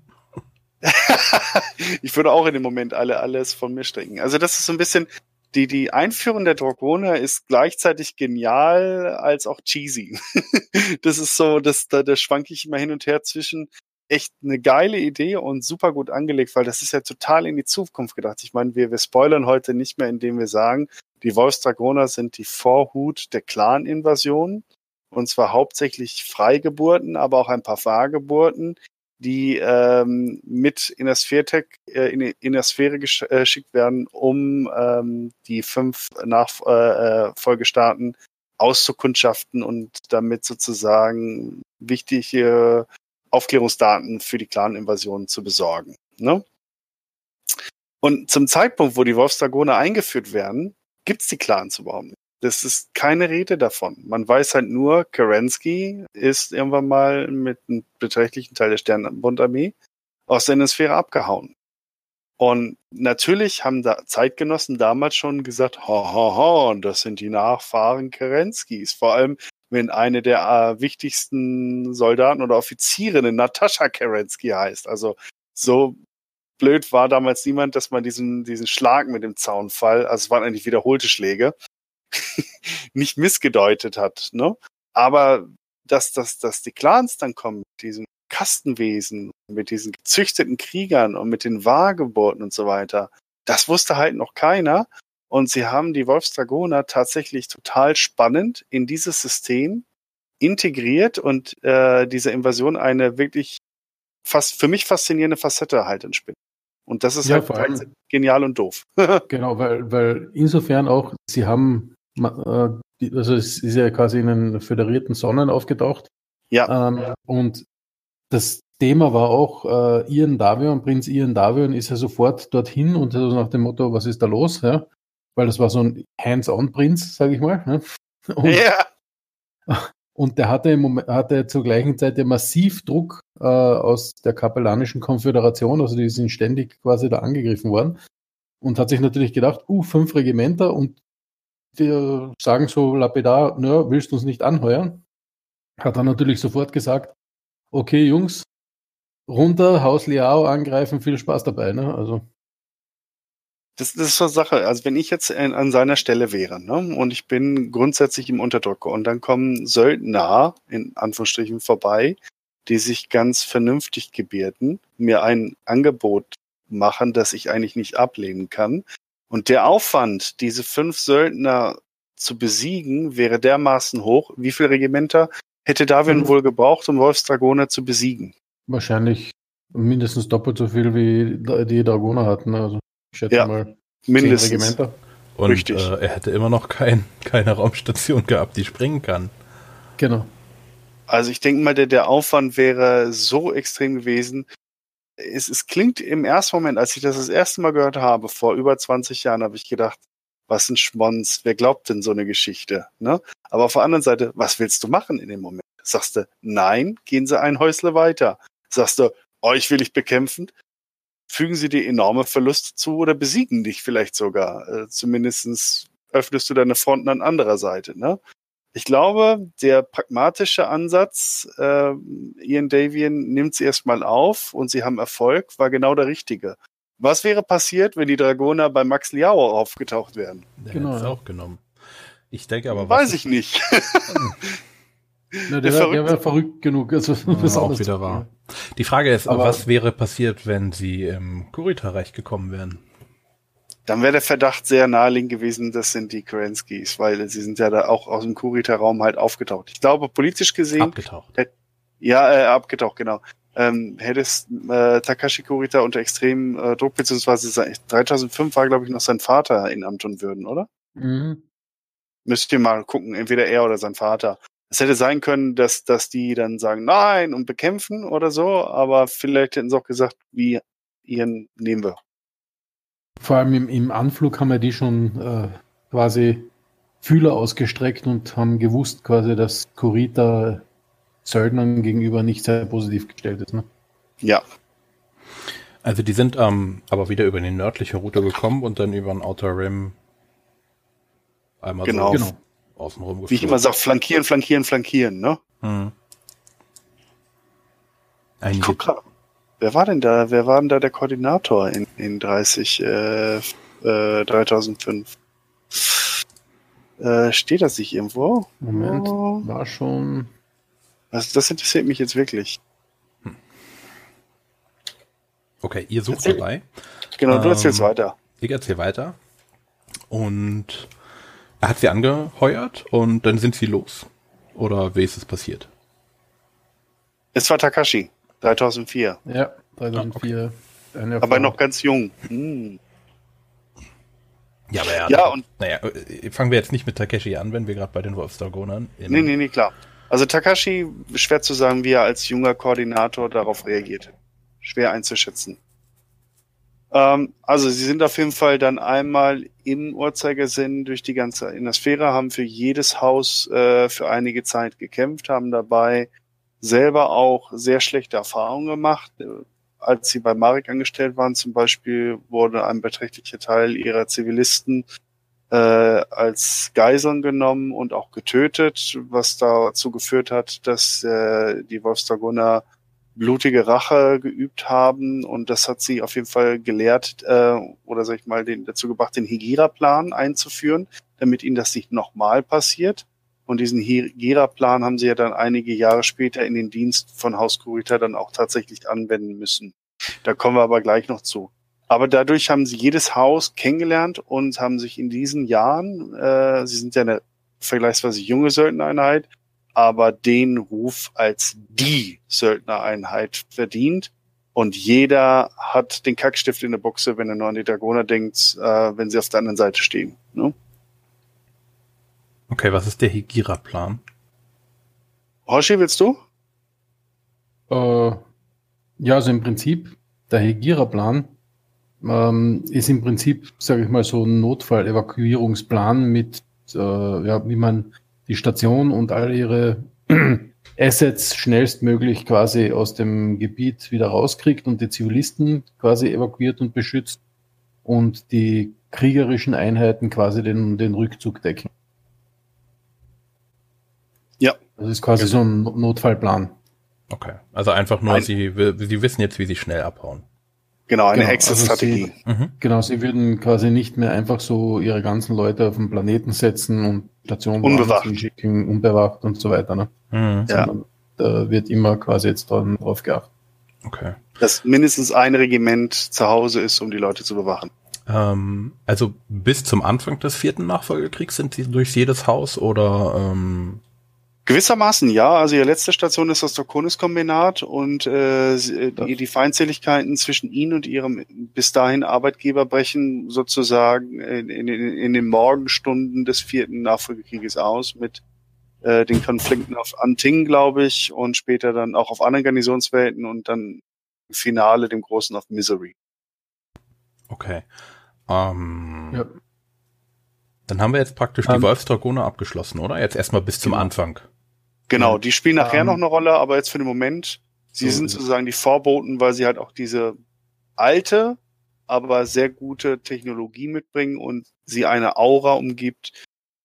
Speaker 2: [LAUGHS]
Speaker 3: ich würde auch in dem Moment alle alles von mir strecken. Also das ist so ein bisschen, die, die Einführung der Dragoner ist gleichzeitig genial als auch cheesy. [LAUGHS] das ist so, das, da, da schwanke ich immer hin und her zwischen, echt eine geile Idee und super gut angelegt, weil das ist ja total in die Zukunft gedacht. Ich meine, wir, wir spoilern heute nicht mehr, indem wir sagen, die Wolfsdragoner sind die Vorhut der Clan-Invasion. Und zwar hauptsächlich Freigeburten, aber auch ein paar Fahrgeburten, die ähm, mit in der, Sphäre, äh, in, in der Sphäre gesch äh, geschickt werden, um ähm, die fünf Nachfolgestaaten äh, auszukundschaften und damit sozusagen wichtige Aufklärungsdaten für die Clan-Invasion zu besorgen. Ne? Und zum Zeitpunkt, wo die Wolfsdragoner eingeführt werden, gibt es die Clans überhaupt nicht. Das ist keine Rede davon. Man weiß halt nur, Kerensky ist irgendwann mal mit einem beträchtlichen Teil der Sternbundarmee aus der Sphäre abgehauen. Und natürlich haben da Zeitgenossen damals schon gesagt, ha, ha, ha, das sind die Nachfahren Kerenskys. Vor allem wenn eine der äh, wichtigsten Soldaten oder Offizierinnen Natascha Kerensky heißt. Also so blöd war damals niemand, dass man diesen, diesen Schlag mit dem Zaunfall, also es waren eigentlich wiederholte Schläge, [LAUGHS] nicht missgedeutet hat. Ne? Aber dass, dass, dass die Clans dann kommen mit diesem Kastenwesen, mit diesen gezüchteten Kriegern und mit den Wahrgeburten und so weiter, das wusste halt noch keiner. Und sie haben die Wolfsdragoner tatsächlich total spannend in dieses System integriert und äh, diese Invasion eine wirklich fast für mich faszinierende Facette halt entspinnt. Und das ist ja, halt, halt genial und doof. [LAUGHS]
Speaker 4: genau, weil, weil insofern auch, sie haben, äh, also es ist ja quasi in den föderierten Sonnen aufgetaucht. Ja. Ähm, und das Thema war auch äh, Ian Davion, Prinz Ian Davion ist ja sofort dorthin und also nach dem Motto, was ist da los? Ja? Weil das war so ein Hands-on-Prinz, sage ich mal. Ne? Und, ja. Und der hatte, im Moment, hatte zur gleichen Zeit ja massiv Druck äh, aus der kapellanischen Konföderation, also die sind ständig quasi da angegriffen worden und hat sich natürlich gedacht, uh, fünf Regimenter und die sagen so lapidar, nö, willst du uns nicht anheuern? Hat dann natürlich sofort gesagt, okay, Jungs, runter, Haus Liao angreifen, viel Spaß dabei. Ne? Also
Speaker 3: das, das ist so eine Sache. Also wenn ich jetzt in, an seiner Stelle wäre, ne, und ich bin grundsätzlich im Unterdrucker und dann kommen Söldner in Anführungsstrichen vorbei, die sich ganz vernünftig gebärden, mir ein Angebot machen, das ich eigentlich nicht ablehnen kann. Und der Aufwand, diese fünf Söldner zu besiegen, wäre dermaßen hoch. Wie viele Regimenter hätte Darwin mhm. wohl gebraucht, um Wolfsdragoner zu besiegen?
Speaker 4: Wahrscheinlich mindestens doppelt so viel wie die Dragoner hatten. Also. Ich schätze
Speaker 3: ja, mal mindestens. Regimenter.
Speaker 2: Und Richtig. Äh, er hätte immer noch kein, keine Raumstation gehabt, die springen kann.
Speaker 4: Genau.
Speaker 3: Also ich denke mal, der, der Aufwand wäre so extrem gewesen. Es, es klingt im ersten Moment, als ich das das erste Mal gehört habe, vor über 20 Jahren, habe ich gedacht, was ein Schmonz, wer glaubt denn so eine Geschichte? Ne? Aber auf der anderen Seite, was willst du machen in dem Moment? Sagst du, nein, gehen Sie ein Häusle weiter. Sagst du, euch will ich bekämpfen, fügen sie dir enorme Verluste zu oder besiegen dich vielleicht sogar. Äh, zumindestens öffnest du deine Fronten an anderer Seite. Ne? Ich glaube, der pragmatische Ansatz, äh, Ian Davian nimmt sie erstmal auf und sie haben Erfolg, war genau der richtige. Was wäre passiert, wenn die Dragoner bei Max Liao aufgetaucht wären?
Speaker 2: Der
Speaker 4: Genau,
Speaker 2: auch genommen. Ich denke aber,
Speaker 3: Weiß ich nicht. [LAUGHS]
Speaker 4: Na, der
Speaker 3: Der
Speaker 4: wäre
Speaker 3: Verrückte.
Speaker 4: wär verrückt genug. Also,
Speaker 2: Ja, auch wieder wahr. Die Frage ist,
Speaker 4: Aber-
Speaker 2: was wäre passiert, wenn sie im Kurita-Reich gekommen wären?
Speaker 3: Dann wäre der Verdacht sehr naheliegend gewesen, das sind die Kerenskis, weil sie sind ja da auch aus dem Kurita-Raum halt aufgetaucht. Ich glaube, politisch gesehen,
Speaker 2: Abgetaucht.
Speaker 3: ja, äh, abgetaucht, genau. Ähm, hätte es äh, Takashi Kurita unter extremem äh, Druck, beziehungsweise sein- 3005 war, glaube ich, noch sein Vater in Amt und Würden, oder?
Speaker 4: Mhm.
Speaker 3: Müsst ihr mal gucken, entweder er oder sein Vater. Es hätte sein können, dass, dass die dann sagen, nein, und bekämpfen oder so, aber vielleicht hätten sie auch gesagt, wie ihren nehmen wir.
Speaker 4: Vor allem im, im Anflug haben ja die schon äh, quasi Fühler ausgestreckt und haben gewusst quasi, dass Kurita Söldnern gegenüber nicht sehr positiv gestellt ist. Ne?
Speaker 3: Ja,
Speaker 2: Also die sind ähm, aber wieder über die nördliche Route gekommen und dann über den Outer Rim einmal
Speaker 3: Genau.
Speaker 2: so
Speaker 4: Genau.
Speaker 2: Außenrum
Speaker 3: wie ich immer sage, flankieren, flankieren, flankieren, ne?
Speaker 2: Hm.
Speaker 3: Ich guck grad, wer war denn da, wer war denn da der Koordinator in, in 30, äh, äh, 3005? Äh, steht das nicht irgendwo?
Speaker 4: Moment,
Speaker 3: Oh,
Speaker 4: war schon.
Speaker 3: das, das interessiert mich jetzt wirklich.
Speaker 2: okay, ihr sucht
Speaker 3: Erzähl.
Speaker 2: dabei.
Speaker 3: Genau, du
Speaker 2: Ähm,
Speaker 3: erzählst weiter.
Speaker 2: Ich erzähle weiter. Und er hat sie angeheuert und dann sind sie los. Oder wie ist es passiert?
Speaker 3: Es war Takashi, 3004.
Speaker 4: Ja, 2004. eine
Speaker 3: Aber
Speaker 4: Erfahrung.
Speaker 3: noch ganz jung. Hm.
Speaker 2: Ja, aber er
Speaker 3: Ja, und
Speaker 2: naja, äh, fangen wir jetzt nicht mit Takeshi an, wenn wir gerade bei den Wolfsdragonern
Speaker 3: Nee, nee, nee, klar. Also Takashi, schwer zu sagen, wie er als junger Koordinator darauf reagiert. Schwer einzuschätzen. Ähm, also sie sind auf jeden Fall dann einmal im Uhrzeigersinn durch die ganze Innersphäre, haben für jedes Haus äh, für einige Zeit gekämpft, haben dabei selber auch sehr schlechte Erfahrungen gemacht. Äh, Als sie bei Marek angestellt waren zum Beispiel, wurde ein beträchtlicher Teil ihrer Zivilisten äh, als Geiseln genommen und auch getötet, was dazu geführt hat, dass äh, die Wolfsdragoner blutige Rache geübt haben und das hat sie auf jeden Fall gelehrt äh, oder sag ich mal den, dazu gebracht, den Higira-Plan einzuführen, damit ihnen das nicht nochmal passiert. Und diesen Higira-Plan haben sie ja dann einige Jahre später in den Dienst von Haus Kurita dann auch tatsächlich anwenden müssen. Da kommen wir aber gleich noch zu. Aber dadurch haben sie jedes Haus kennengelernt und haben sich in diesen Jahren, äh, sie sind ja eine vergleichsweise junge Söldnereinheit, aber den Ruf als die Söldnereinheit verdient. Und jeder hat den Kackstift in der Buchse, wenn er nur an die Dragoner denkt, äh, wenn sie auf der anderen Seite stehen. Ne?
Speaker 2: Okay, was ist der Higira-Plan?
Speaker 3: Hoshi, willst du?
Speaker 4: Äh, ja, also im Prinzip, der Hegira-Plan ähm, ist im Prinzip, sage ich mal, so ein Notfall-Evakuierungsplan mit, äh, ja, wie man die Station und all ihre [CLEARS THROAT] Assets schnellstmöglich quasi aus dem Gebiet wieder rauskriegt und die Zivilisten quasi evakuiert und beschützt und die kriegerischen Einheiten quasi den, den Rückzug decken.
Speaker 3: Ja.
Speaker 4: Das ist quasi so ein Notfallplan.
Speaker 2: Okay, also einfach nur,
Speaker 3: Ein-
Speaker 2: sie, sie wissen jetzt, wie sie schnell abhauen.
Speaker 3: Genau, eine
Speaker 4: Genau,
Speaker 3: Exit-Strategie.
Speaker 2: Mhm.
Speaker 4: Genau, sie würden quasi nicht mehr einfach so ihre ganzen Leute auf den Planeten setzen und Stationen
Speaker 3: Unbewacht.
Speaker 4: woanders hinschicken, unbewacht und so weiter. Ne?
Speaker 2: Mhm.
Speaker 3: Ja.
Speaker 4: Sondern da wird immer quasi jetzt dann drauf geachtet.
Speaker 2: Okay.
Speaker 3: Dass mindestens ein Regiment zu Hause ist, um die Leute zu bewachen.
Speaker 2: Ähm, also bis zum Anfang des vierten Nachfolgekriegs sind sie durch jedes Haus oder ähm,
Speaker 3: Gewissermaßen ja. Also ihre letzte Station ist das Draconis-Kombinat und äh, sie- die, die Feindseligkeiten zwischen ihnen und ihrem bis dahin Arbeitgeber brechen sozusagen in, in, in den Morgenstunden des vierten Nachfolgekrieges aus mit äh, den Konflikten auf Anting, glaube ich, und später dann auch auf anderen Garnisonswelten und dann im Finale dem großen auf Misery.
Speaker 2: okay. Ähm,
Speaker 4: Ja.
Speaker 2: Dann haben wir jetzt praktisch die
Speaker 4: Ähm,
Speaker 2: Wolfsdragoner abgeschlossen, oder? Jetzt erstmal bis zum
Speaker 4: Genau.
Speaker 2: Anfang.
Speaker 3: Genau,
Speaker 4: Ja.
Speaker 3: die spielen nachher
Speaker 4: Ähm,
Speaker 3: noch eine Rolle, aber jetzt für den Moment, sie
Speaker 4: so
Speaker 3: sind sozusagen die Vorboten, weil sie halt auch diese alte, aber sehr gute Technologie mitbringen und sie eine Aura umgibt,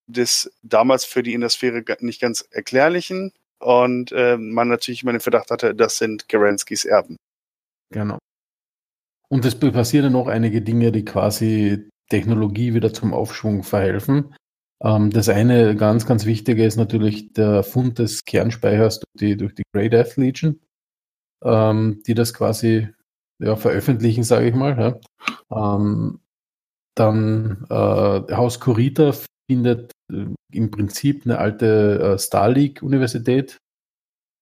Speaker 3: des damals für die Innersphäre nicht ganz Erklärlichen und äh, man natürlich immer den Verdacht hatte, das sind Geranskis Erben.
Speaker 4: Genau. Und es passieren noch einige Dinge, die quasi Technologie wieder zum Aufschwung verhelfen. Ähm, das eine ganz, ganz wichtige ist natürlich der Fund des Kernspeichers durch die, durch die Grey Death Legion, ähm, die das quasi ja, veröffentlichen, sage ich mal. Ja. Ähm, dann äh, Haus Kurita findet äh, im Prinzip eine alte äh, Star League Universität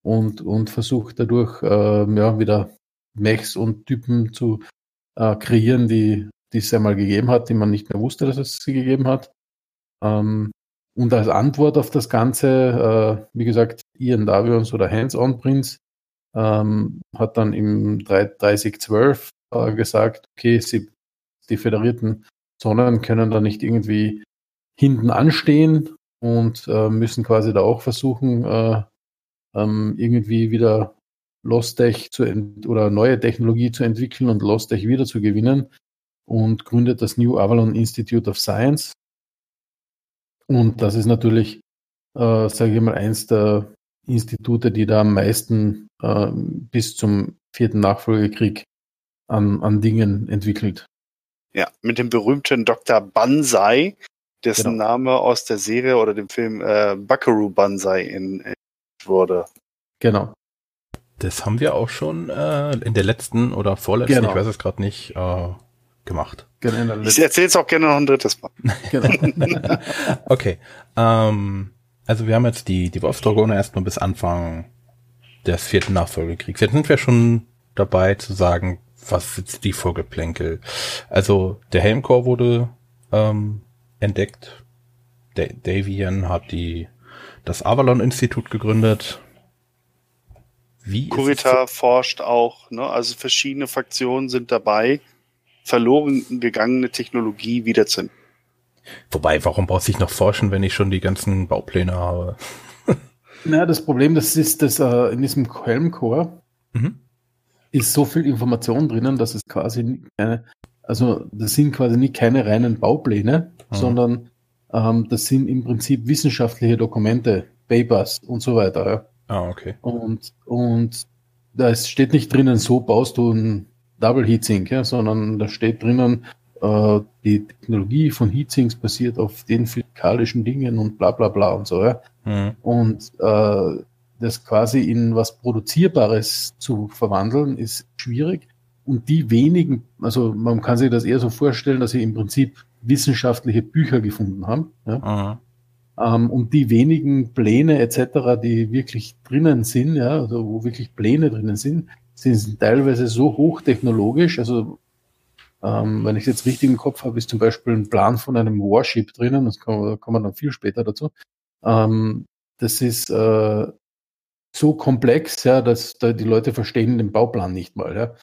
Speaker 4: und, und versucht dadurch äh, ja, wieder Mechs und Typen zu äh, kreieren, die, die es einmal gegeben hat, die man nicht mehr wusste, dass es sie gegeben hat. Ähm, und als Antwort auf das Ganze, äh, wie gesagt, Ian Davions oder Hands-on Prince ähm, hat dann im 3012 äh, gesagt, okay, sie, die föderierten Sonnen können da nicht irgendwie hinten anstehen und äh, müssen quasi da auch versuchen, äh, ähm, irgendwie wieder Lostech zu oder neue Technologie zu entwickeln und Lostech wieder zu gewinnen und gründet das New Avalon Institute of Science. Und das ist natürlich, äh, sage ich mal, eins der Institute, die da am meisten äh, bis zum vierten Nachfolgekrieg an, an Dingen entwickelt.
Speaker 3: Ja, mit dem berühmten Dr. Banzai, dessen genau. Name aus der Serie oder dem Film äh, Buckaroo Banzai in, in wurde.
Speaker 4: Genau.
Speaker 2: Das haben wir auch schon äh, in der letzten oder vorletzten, genau. ich weiß es gerade nicht, äh, gemacht.
Speaker 3: Genau, ich erzähle es auch gerne noch ein drittes Mal. [LAUGHS]
Speaker 2: genau. [LAUGHS] okay. Ähm, also wir haben jetzt die, die Wolfsdragone erstmal bis Anfang des vierten Nachfolgekriegs. Jetzt sind wir schon dabei zu sagen, was jetzt die Vorgeplänkel. Also der Helmcore wurde ähm, entdeckt. Da Davian hat die das Avalon-Institut gegründet.
Speaker 3: Wie Kurita forscht auch, ne? also verschiedene Faktionen sind dabei, verloren gegangene Technologie wiederzuentdecken.
Speaker 2: Wobei, warum brauchst du noch forschen, wenn ich schon die ganzen Baupläne habe? [LAUGHS]
Speaker 4: naja, das Problem, das ist, dass äh, in diesem Helmcore mhm ist so viel Information drinnen, dass es quasi keine, also das sind quasi nicht keine reinen Baupläne, mhm. sondern ähm, das sind im Prinzip wissenschaftliche Dokumente, Papers und so weiter. Ja.
Speaker 2: Ah, okay.
Speaker 4: Und, und da steht nicht drinnen, so baust du ein Double Heatsink, ja, sondern da steht drinnen, äh, die Technologie von Heatsinks basiert auf den physikalischen Dingen und bla bla bla und so. Ja. Mhm. Und äh, das quasi in was Produzierbares zu verwandeln, ist schwierig. Und die wenigen, also man kann sich das eher so vorstellen, dass sie im Prinzip wissenschaftliche Bücher gefunden haben. Ja? Ähm, und die wenigen Pläne etc., die wirklich drinnen sind, ja, also wo wirklich Pläne drinnen sind, sind teilweise so hochtechnologisch. Also ähm, wenn ich jetzt richtig im Kopf habe, ist zum Beispiel ein Plan von einem Warship drinnen, das kommen, kommen wir dann viel später dazu. Ähm, das ist äh, so komplex, ja, dass da die Leute verstehen den Bauplan nicht mal, ja.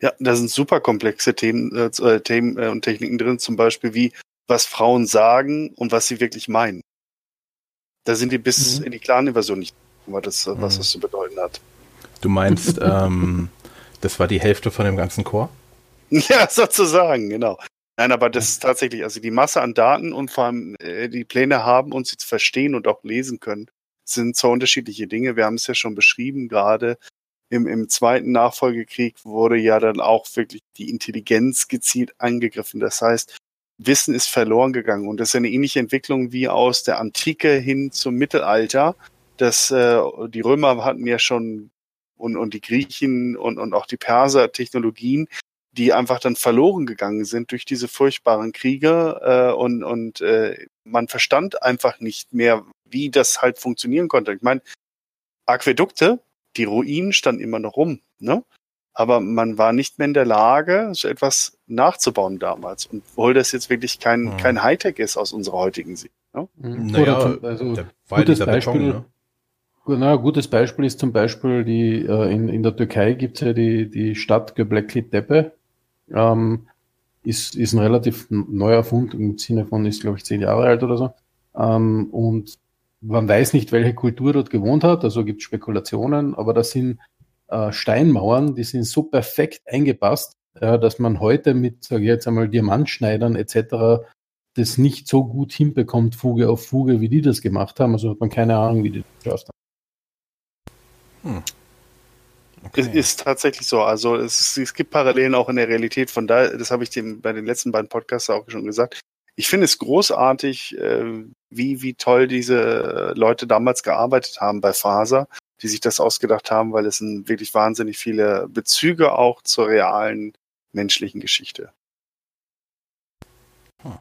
Speaker 3: Ja, da sind super komplexe Themen, äh, äh, Themen äh, und Techniken drin, zum Beispiel wie was Frauen sagen und was sie wirklich meinen. Da sind die bis mhm. in die Clan-Invasion nicht, was das, mhm. was das zu bedeuten hat.
Speaker 2: Du meinst, [LAUGHS] ähm, das war die Hälfte von dem ganzen Chor?
Speaker 3: Ja, sozusagen, genau. Nein, aber das ist tatsächlich, also die Masse an Daten und vor allem äh, die Pläne haben und sie zu verstehen und auch lesen können, sind zwar unterschiedliche Dinge. Wir haben es ja schon beschrieben, gerade im, im zweiten Nachfolgekrieg wurde ja dann auch wirklich die Intelligenz gezielt angegriffen. Das heißt, Wissen ist verloren gegangen. Und das ist eine ähnliche Entwicklung wie aus der Antike hin zum Mittelalter. Das, äh, die Römer hatten ja schon und, und die Griechen und, und auch die Perser Technologien, die einfach dann verloren gegangen sind durch diese furchtbaren Kriege äh, und, und äh, man verstand einfach nicht mehr, wie das halt funktionieren konnte. Ich meine, Aquädukte, die Ruinen standen immer noch rum, ne? Aber man war nicht mehr in der Lage, so etwas nachzubauen damals. Und obwohl das jetzt wirklich kein, mhm. kein Hightech ist aus unserer heutigen Sicht. Ne?
Speaker 4: Mhm. Naja, also gutes Beispiel, Beton, ne? Na, gutes Beispiel ist zum Beispiel die, äh, in, in der Türkei gibt es ja die, die Stadt Göbekli Tepe. Ähm, ist, ist ein relativ neuer Fund im Sinne von, ist glaube ich zehn Jahre alt oder so. Ähm, und man weiß nicht, welche Kultur dort gewohnt hat, also gibt Spekulationen, aber das sind äh, Steinmauern, die sind so perfekt eingepasst, äh, dass man heute mit, sage ich jetzt einmal, Diamantschneidern etc. das nicht so gut hinbekommt, Fuge auf Fuge, wie die das gemacht haben. Also hat man keine Ahnung, wie die das geschafft haben.
Speaker 3: Hm. Okay. Es ist tatsächlich so. Also es, es, gibt Parallelen auch in der Realität. Von daher, das habe ich dem bei den letzten beiden Podcasts auch schon gesagt. Ich finde es großartig, äh, wie, wie toll diese Leute damals gearbeitet haben bei Faser, die sich das ausgedacht haben, weil es sind wirklich wahnsinnig viele Bezüge auch zur realen menschlichen Geschichte.
Speaker 2: Hm.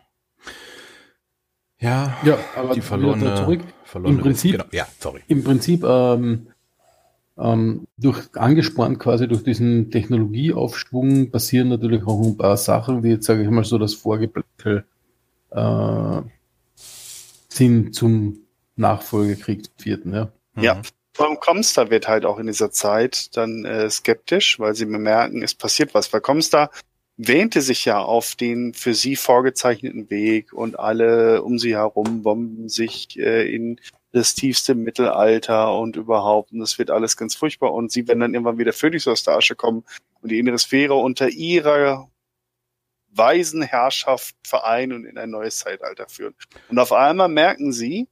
Speaker 2: Ja,
Speaker 4: ja, aber die verlorene, zurück. Verlorene Im Prinzip, genau. ja, sorry. Im Prinzip ähm, ähm, durch angespornt quasi durch diesen Technologieaufschwung passieren natürlich auch ein paar Sachen, die jetzt sage ich mal so das Vorgeplänkel äh, sind zum Nachfolgekrieg zum vierten, ja.
Speaker 3: Ja. Vor allem Comstar wird halt auch in dieser Zeit dann äh, skeptisch, weil sie bemerken, es passiert was. Weil Comstar wähnte sich ja auf den für sie vorgezeichneten Weg und alle um sie herum bomben sich äh, in das tiefste Mittelalter und überhaupt. Und das wird alles ganz furchtbar. Und sie werden dann irgendwann wieder völlig aus der Asche kommen und die innere Sphäre unter ihrer weisen Herrschaft vereinen und in ein neues Zeitalter führen. Und auf einmal merken sie,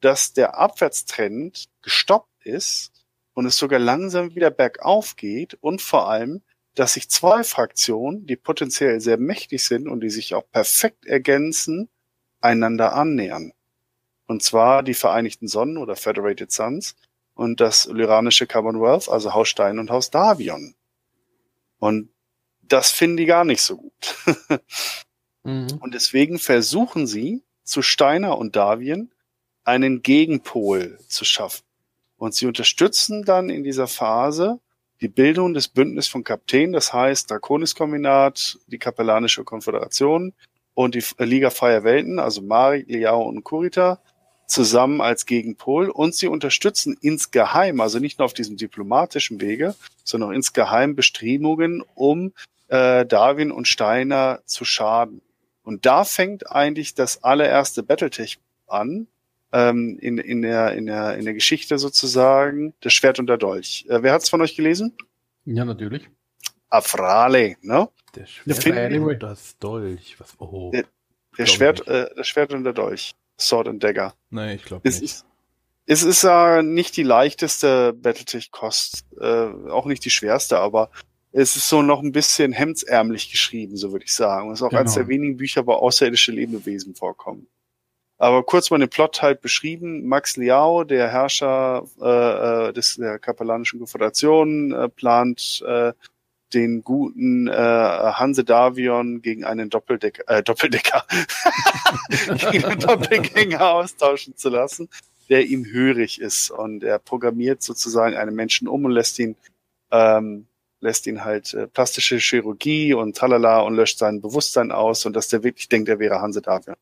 Speaker 3: dass der Abwärtstrend gestoppt ist und es sogar langsam wieder bergauf geht und vor allem, dass sich zwei Fraktionen, die potenziell sehr mächtig sind und die sich auch perfekt ergänzen, einander annähern. Und zwar die Vereinigten Sonnen oder Federated Suns und das lyranische Commonwealth, also Haus Stein und Haus Davion. Und das finden die gar nicht so gut. [LAUGHS] mhm. Und deswegen versuchen sie zu Steiner und Davion einen Gegenpol zu schaffen. Und sie unterstützen dann in dieser Phase die Bildung des Bündnisses von Kaptänen, das heißt Draconis-Kombinat, die Kapellanische Konföderation und die Liga Freier Welten, also Mari, Liao und Kurita, zusammen als Gegenpol und sie unterstützen insgeheim, also nicht nur auf diesem diplomatischen Wege, sondern auch insgeheim Bestrebungen, um äh, Darwin und Steiner zu schaden. Und da fängt eigentlich das allererste Battletech an, ähm, in, in, der, in, der, in der Geschichte sozusagen, das Schwert und der Dolch. Äh, wer hat's von euch gelesen?
Speaker 4: Ja, natürlich.
Speaker 3: Afrale, ne?
Speaker 2: Der Schwert und das Dolch. Was, oh,
Speaker 3: der, der Schwert, äh, das Schwert und der Dolch. Sword and Dagger.
Speaker 2: Nee, ich glaube nicht.
Speaker 3: Ist, es ist äh, nicht die leichteste Battletech-Kost, äh, auch nicht die schwerste, aber es ist so noch ein bisschen hemdsärmlich geschrieben, so würde ich sagen. Und es ist auch genau. eines der wenigen Bücher, wo außerirdische Lebewesen vorkommen. Aber kurz mal den Plot halt beschrieben. Max Liao, der Herrscher äh, äh des, der kapellanischen Konföderation, äh, plant äh, den guten äh, Hanse Davion gegen einen Doppeldecker, äh, Doppeldecker, [LAUGHS] gegen einen Doppelgänger austauschen zu lassen, der ihm hörig ist. Und er programmiert sozusagen einen Menschen um und lässt ihn ähm, lässt ihn halt äh, plastische Chirurgie und talala und löscht sein Bewusstsein aus und dass der wirklich denkt, er wäre Hanse Davion.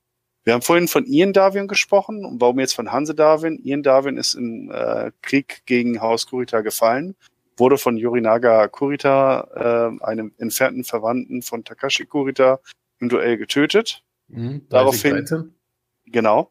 Speaker 3: Wir haben vorhin von Ian Darwin gesprochen und warum jetzt von Hanse Darwin? Ian Darwin ist im äh, Krieg gegen Haus Kurita gefallen, wurde von Yorinaga Kurita, äh, einem entfernten Verwandten von Takashi Kurita, im Duell getötet. Mhm, Daraufhin, 13. genau,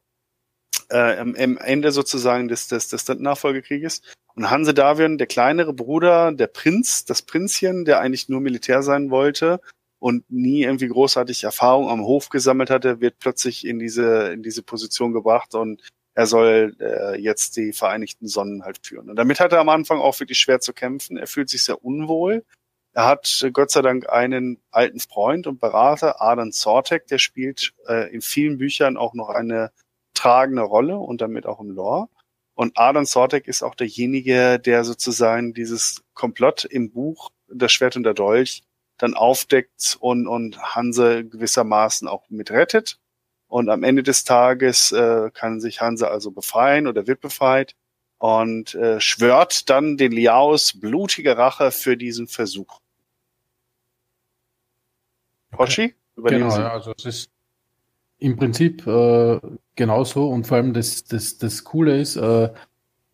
Speaker 3: äh, am, am Ende sozusagen des, des, des Nachfolgekrieges. Und Hanse Davion, der kleinere Bruder, der Prinz, das Prinzchen, der eigentlich nur Militär sein wollte, und nie irgendwie großartig Erfahrung am Hof gesammelt hatte, wird plötzlich in diese, in diese Position gebracht und er soll äh, jetzt die Vereinigten Sonnen halt führen. Und damit hat er am Anfang auch wirklich schwer zu kämpfen. Er fühlt sich sehr unwohl. Er hat äh, Gott sei Dank einen alten Freund und Berater, Adam Sortek, der spielt äh, in vielen Büchern auch noch eine tragende Rolle und damit auch im Lore. Und Adam Sortek ist auch derjenige, der sozusagen dieses Komplott im Buch Das Schwert und der Dolch dann aufdeckt und, und Hanse gewissermaßen auch mitrettet. Und am Ende des Tages äh, kann sich Hanse also befreien oder wird befreit und äh, schwört dann den Liaos blutige Rache für diesen Versuch.
Speaker 4: Hoshi? Okay. Genau, ja, also es ist im Prinzip äh, genauso und vor allem das, das, das Coole ist, äh,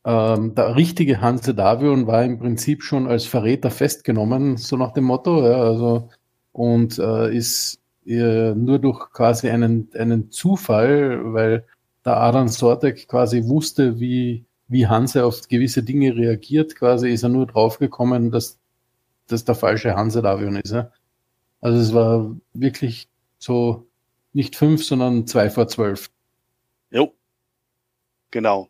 Speaker 4: ähm, der richtige Hanse Davion war im Prinzip schon als Verräter festgenommen, so nach dem Motto, ja, also, und äh, ist nur durch quasi einen, einen Zufall, weil der Adan Sortek quasi wusste, wie, wie Hanse auf gewisse Dinge reagiert, quasi ist er nur draufgekommen, dass das der falsche Hanse Davion ist. Ja. Also es war wirklich so nicht fünf, sondern zwei vor zwölf.
Speaker 3: Jo, genau.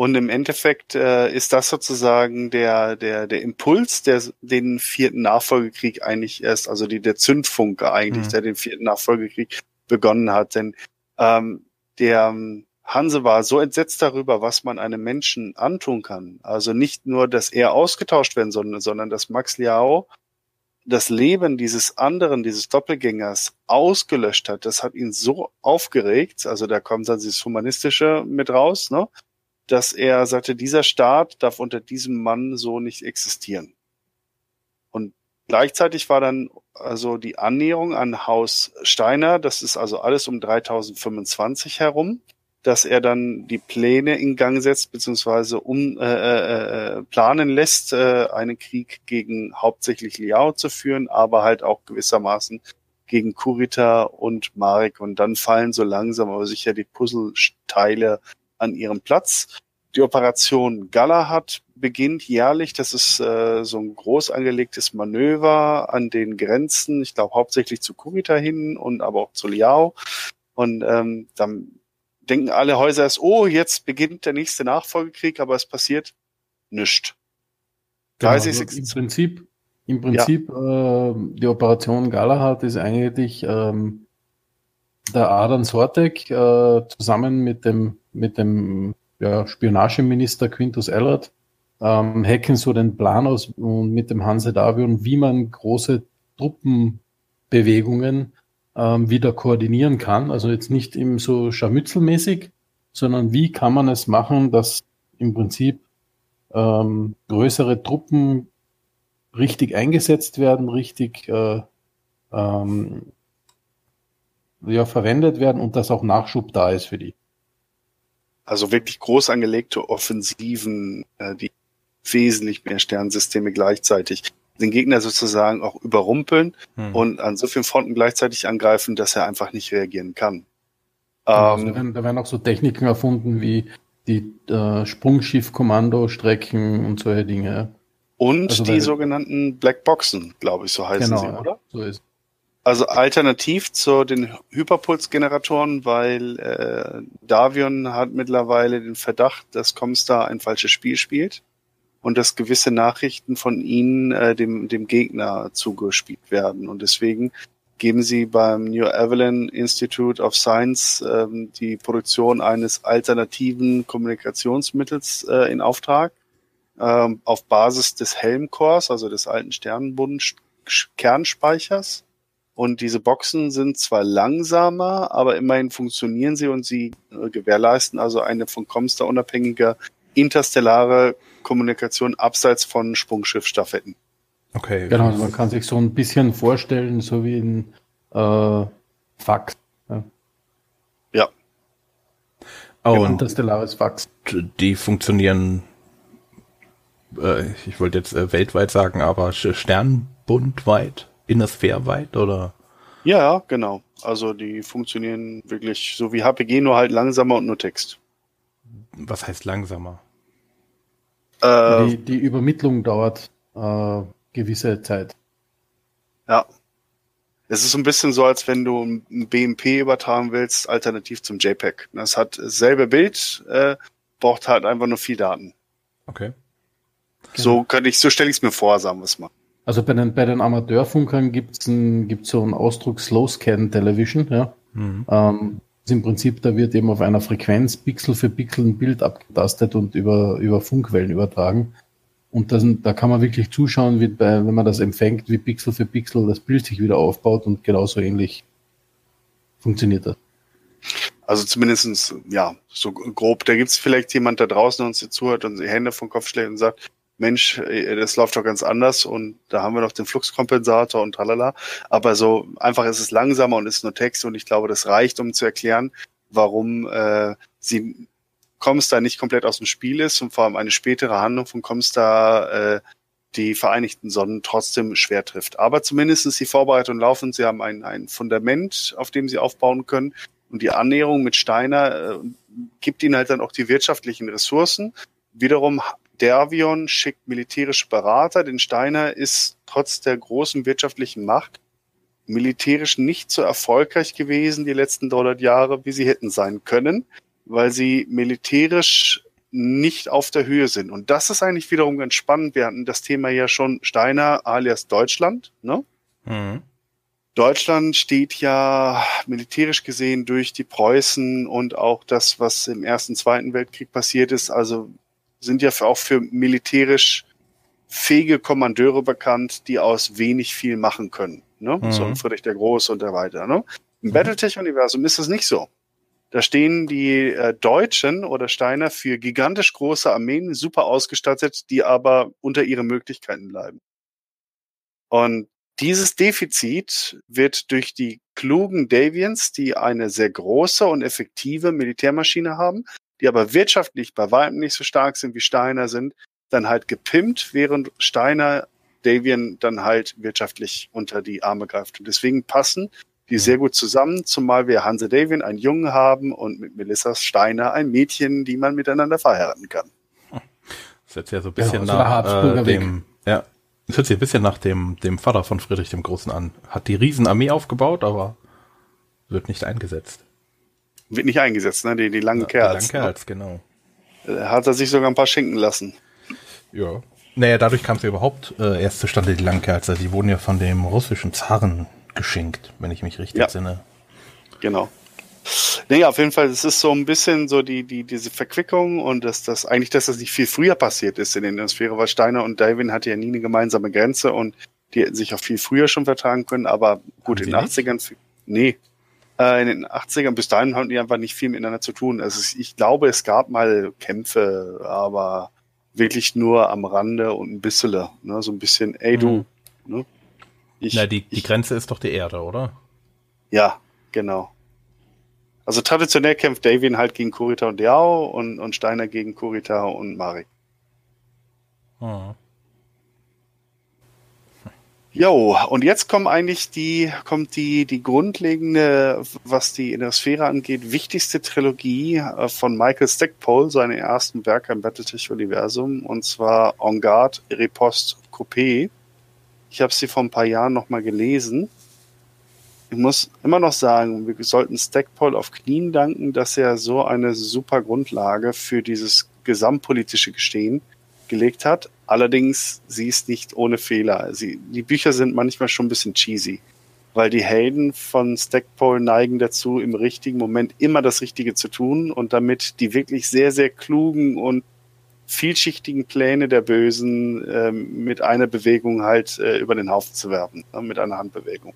Speaker 3: Und im Endeffekt äh, ist das sozusagen der, der, der Impuls, der den vierten Nachfolgekrieg eigentlich erst, also die, der Zündfunke eigentlich, mhm. der den vierten Nachfolgekrieg begonnen hat. Denn ähm, der ähm, Hanse war so entsetzt darüber, was man einem Menschen antun kann. Also nicht nur, dass er ausgetauscht werden soll, sondern dass Max Liao das Leben dieses anderen, dieses Doppelgängers ausgelöscht hat. Das hat ihn so aufgeregt. Also da kommt dann dieses Humanistische mit raus, ne? Dass er sagte, dieser Staat darf unter diesem Mann so nicht existieren. Und gleichzeitig war dann also die Annäherung an Haus Steiner, das ist also alles um 3025 herum, dass er dann die Pläne in Gang setzt, beziehungsweise um äh, äh, äh, planen lässt, äh, einen Krieg gegen hauptsächlich Liao zu führen, aber halt auch gewissermaßen gegen Kurita und Marek. Und dann fallen so langsam aber sicher die Puzzleteile an ihrem Platz. Die Operation Galahad beginnt jährlich. Das ist äh, so ein groß angelegtes Manöver an den Grenzen, ich glaube hauptsächlich zu Kurita hin und aber auch zu Liao. Und ähm, dann denken alle Häuser erst, oh, jetzt beginnt der nächste Nachfolgekrieg, aber es passiert nichts.
Speaker 4: Genau, also Im Prinzip, im Prinzip ja. äh, die Operation Galahad ist eigentlich ähm, der Adam Sortek äh, zusammen mit dem mit dem ja, Spionageminister Quintus Ellert ähm, hacken so den Plan aus und mit dem Hanse Davion, wie man große Truppenbewegungen ähm, wieder koordinieren kann. Also jetzt nicht im so scharmützelmäßig, sondern wie kann man es machen, dass im Prinzip ähm, größere Truppen richtig eingesetzt werden, richtig äh, ähm, ja, verwendet werden und dass auch Nachschub da ist für die.
Speaker 3: Also wirklich groß angelegte Offensiven, äh, die wesentlich mehr Sternsysteme gleichzeitig den Gegner sozusagen auch überrumpeln hm. und an so vielen Fronten gleichzeitig angreifen, dass er einfach nicht reagieren kann.
Speaker 4: Genau, also ähm, da, werden, da, werden, auch so Techniken erfunden wie die äh, Sprungschiff-Kommando-Strecken und solche Dinge.
Speaker 3: Und also die sogenannten Blackboxen, glaube ich, so heißen genau, sie, oder? So ist. Also alternativ zu den Hyperpulsgeneratoren, weil äh, Davion hat mittlerweile den Verdacht, dass Comstar ein falsches Spiel spielt und dass gewisse Nachrichten von ihnen äh, dem, dem Gegner zugespielt werden. Und deswegen geben sie beim New Evelyn Institute of Science ähm, die Produktion eines alternativen Kommunikationsmittels äh, in Auftrag ähm, auf Basis des Helmcores, also des alten Sternenbund Kernspeichers. Und diese Boxen sind zwar langsamer, aber immerhin funktionieren sie und sie äh, gewährleisten also eine von Comstar unabhängige interstellare Kommunikation abseits von Sprungschiffstaffetten.
Speaker 4: Okay. Genau, also man kann sich so ein bisschen vorstellen, so wie ein äh, Fax. Ja.
Speaker 3: ja.
Speaker 2: Oh, genau. interstellares Fax. Die funktionieren, äh, ich wollte jetzt äh, weltweit sagen, aber sternbundweit, innersphäreweit oder?
Speaker 3: Ja, genau. Also die funktionieren wirklich so wie HPG, nur halt langsamer und nur Text.
Speaker 2: Was heißt langsamer?
Speaker 4: Äh, die, die, Übermittlung dauert äh, gewisse Zeit.
Speaker 3: Ja. Es ist so ein bisschen so, als wenn du ein BMP übertragen willst, alternativ zum JPEG. Das hat dasselbe Bild, äh, braucht halt einfach nur viel Daten.
Speaker 2: Okay.
Speaker 3: So könnte ich, so stelle ich es mir vor, sagen wir es mal.
Speaker 4: Also bei den, bei den Amateurfunkern gibt es gibt's so einen Ausdruck Slow Scan Television, ja. Mhm. Ähm, im Prinzip, da wird eben auf einer Frequenz Pixel für Pixel ein Bild abgetastet und über, über Funkwellen übertragen. Und das, da kann man wirklich zuschauen, wie bei, wenn man das empfängt, wie Pixel für Pixel das Bild sich wieder aufbaut und genauso ähnlich funktioniert das.
Speaker 3: Also zumindestens ja, so grob. Da gibt es vielleicht jemand da draußen, der uns hier zuhört und die Hände vom Kopf schlägt und sagt, Mensch, äh, das läuft doch ganz anders und da haben wir noch den Fluxkompensator und tralala. Aber so einfach ist es langsamer und ist nur Text und ich glaube, das reicht, um zu erklären, warum äh, sie Comstar nicht komplett aus dem Spiel ist und vor allem eine spätere Handlung von Comstar äh, die Vereinigten Sonnen trotzdem schwer trifft. Aber zumindest ist die Vorbereitung laufen. Sie haben ein, ein Fundament, auf dem sie aufbauen können. Und die Annäherung mit Steiner äh, gibt ihnen halt dann auch die wirtschaftlichen Ressourcen. Wiederum Dervion schickt militärische Berater, denn Steiner ist trotz der großen wirtschaftlichen Macht militärisch nicht so erfolgreich gewesen die letzten 300 Jahre, wie sie hätten sein können, weil sie militärisch nicht auf der Höhe sind. Und das ist eigentlich wiederum ganz spannend. Wir hatten das Thema ja schon Steiner alias Deutschland. Ne? Mhm. Deutschland steht ja militärisch gesehen durch die Preußen und auch das, was im Ersten, Zweiten Weltkrieg passiert ist, also sind ja auch für militärisch fähige Kommandeure bekannt, die aus wenig viel machen können. Ne? Mhm. So Friedrich der Große und der weiter. Ne? Im mhm. Battletech-Universum ist das nicht so. Da stehen die äh, Deutschen oder Steiner für gigantisch große Armeen, super ausgestattet, die aber unter ihren Möglichkeiten bleiben. Und dieses Defizit wird durch die klugen Davians, die eine sehr große und effektive Militärmaschine haben, die aber wirtschaftlich bei weitem nicht so stark sind wie Steiner sind, dann halt gepimpt, während Steiner Davian dann halt wirtschaftlich unter die Arme greift. Und deswegen passen die sehr gut zusammen, zumal wir Hanse Davian einen Jungen haben und mit Melissa Steiner ein Mädchen, die man miteinander verheiraten kann.
Speaker 2: Das hört sich ja so ein bisschen ja, nach äh, dem, ja, das hört sich ein bisschen nach dem, dem Vater von Friedrich dem Großen an. Hat die Riesenarmee aufgebaut, aber wird nicht eingesetzt.
Speaker 3: Wird nicht eingesetzt, ne? Die, die langen ja, Kerls. Die langen
Speaker 2: Kerls, genau.
Speaker 3: Äh, hat er sich sogar ein paar schenken lassen.
Speaker 2: Ja. Naja, dadurch kam es ja überhaupt äh, erst zustande, die langen Kerls. Also die wurden ja von dem russischen Zaren geschenkt, wenn ich mich richtig
Speaker 3: ja.
Speaker 2: entsinne.
Speaker 3: Genau. Nee, auf jeden Fall, es ist so ein bisschen so die, die, diese Verquickung und dass das eigentlich, dass das nicht viel früher passiert ist in der Sphäre, weil Steiner und Davin hatten ja nie eine gemeinsame Grenze und die hätten sich auch viel früher schon vertragen können, aber gut, in den 80ern, nee, äh, in den 80ern, bis dahin hatten die einfach nicht viel miteinander zu tun. Also ich glaube, es gab mal Kämpfe, aber wirklich nur am Rande und ein bisschen, ne, so ein bisschen, ey du, mhm. ne?
Speaker 2: Ich, Na, die, die Grenze ist doch die Erde, oder?
Speaker 3: Ja, genau. Also traditionell kämpft Davian halt gegen Kurita und Diao und, und Steiner gegen Kurita und Marek. Oh. Jo, und jetzt kommen eigentlich die, kommt die, die grundlegende, was die in der Sphäre angeht, wichtigste Trilogie äh, von Michael Stackpole, seine ersten Werke im Battletech-Universum, und zwar En Garde, Riposte, Coupé. Ich habe sie vor ein paar Jahren nochmal gelesen. Ich muss immer noch sagen, wir sollten Stackpole auf Knien danken, dass er so eine super Grundlage für dieses gesamtpolitische Gestehen gelegt hat. Allerdings, sie ist nicht ohne Fehler. Sie, die Bücher sind manchmal schon ein bisschen cheesy, weil die Helden von Stackpole neigen dazu, im richtigen Moment immer das Richtige zu tun und damit die wirklich sehr, sehr klugen und vielschichtigen Pläne der Bösen äh, mit einer Bewegung halt äh, über den Haufen zu werfen, äh, mit einer Handbewegung.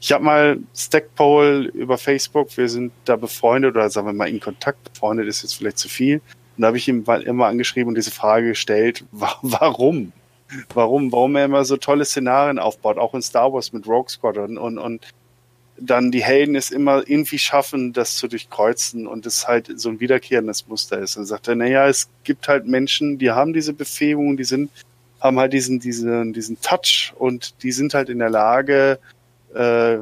Speaker 3: Ich habe mal Stackpole über Facebook, wir sind da befreundet oder sagen wir mal in Kontakt, befreundet ist jetzt vielleicht zu viel. Und da habe ich ihm immer angeschrieben und diese Frage gestellt, [LAUGHS] warum? Warum? Warum er immer so tolle Szenarien aufbaut, auch in Star Wars mit Rogue Squadron und, und dann die Helden es immer irgendwie schaffen, das zu durchkreuzen und es halt so ein wiederkehrendes Muster ist. Und sagt er, naja, es gibt halt Menschen, die haben diese Befähigung, die sind, haben halt diesen, diesen, diesen Touch und die sind halt in der Lage, äh,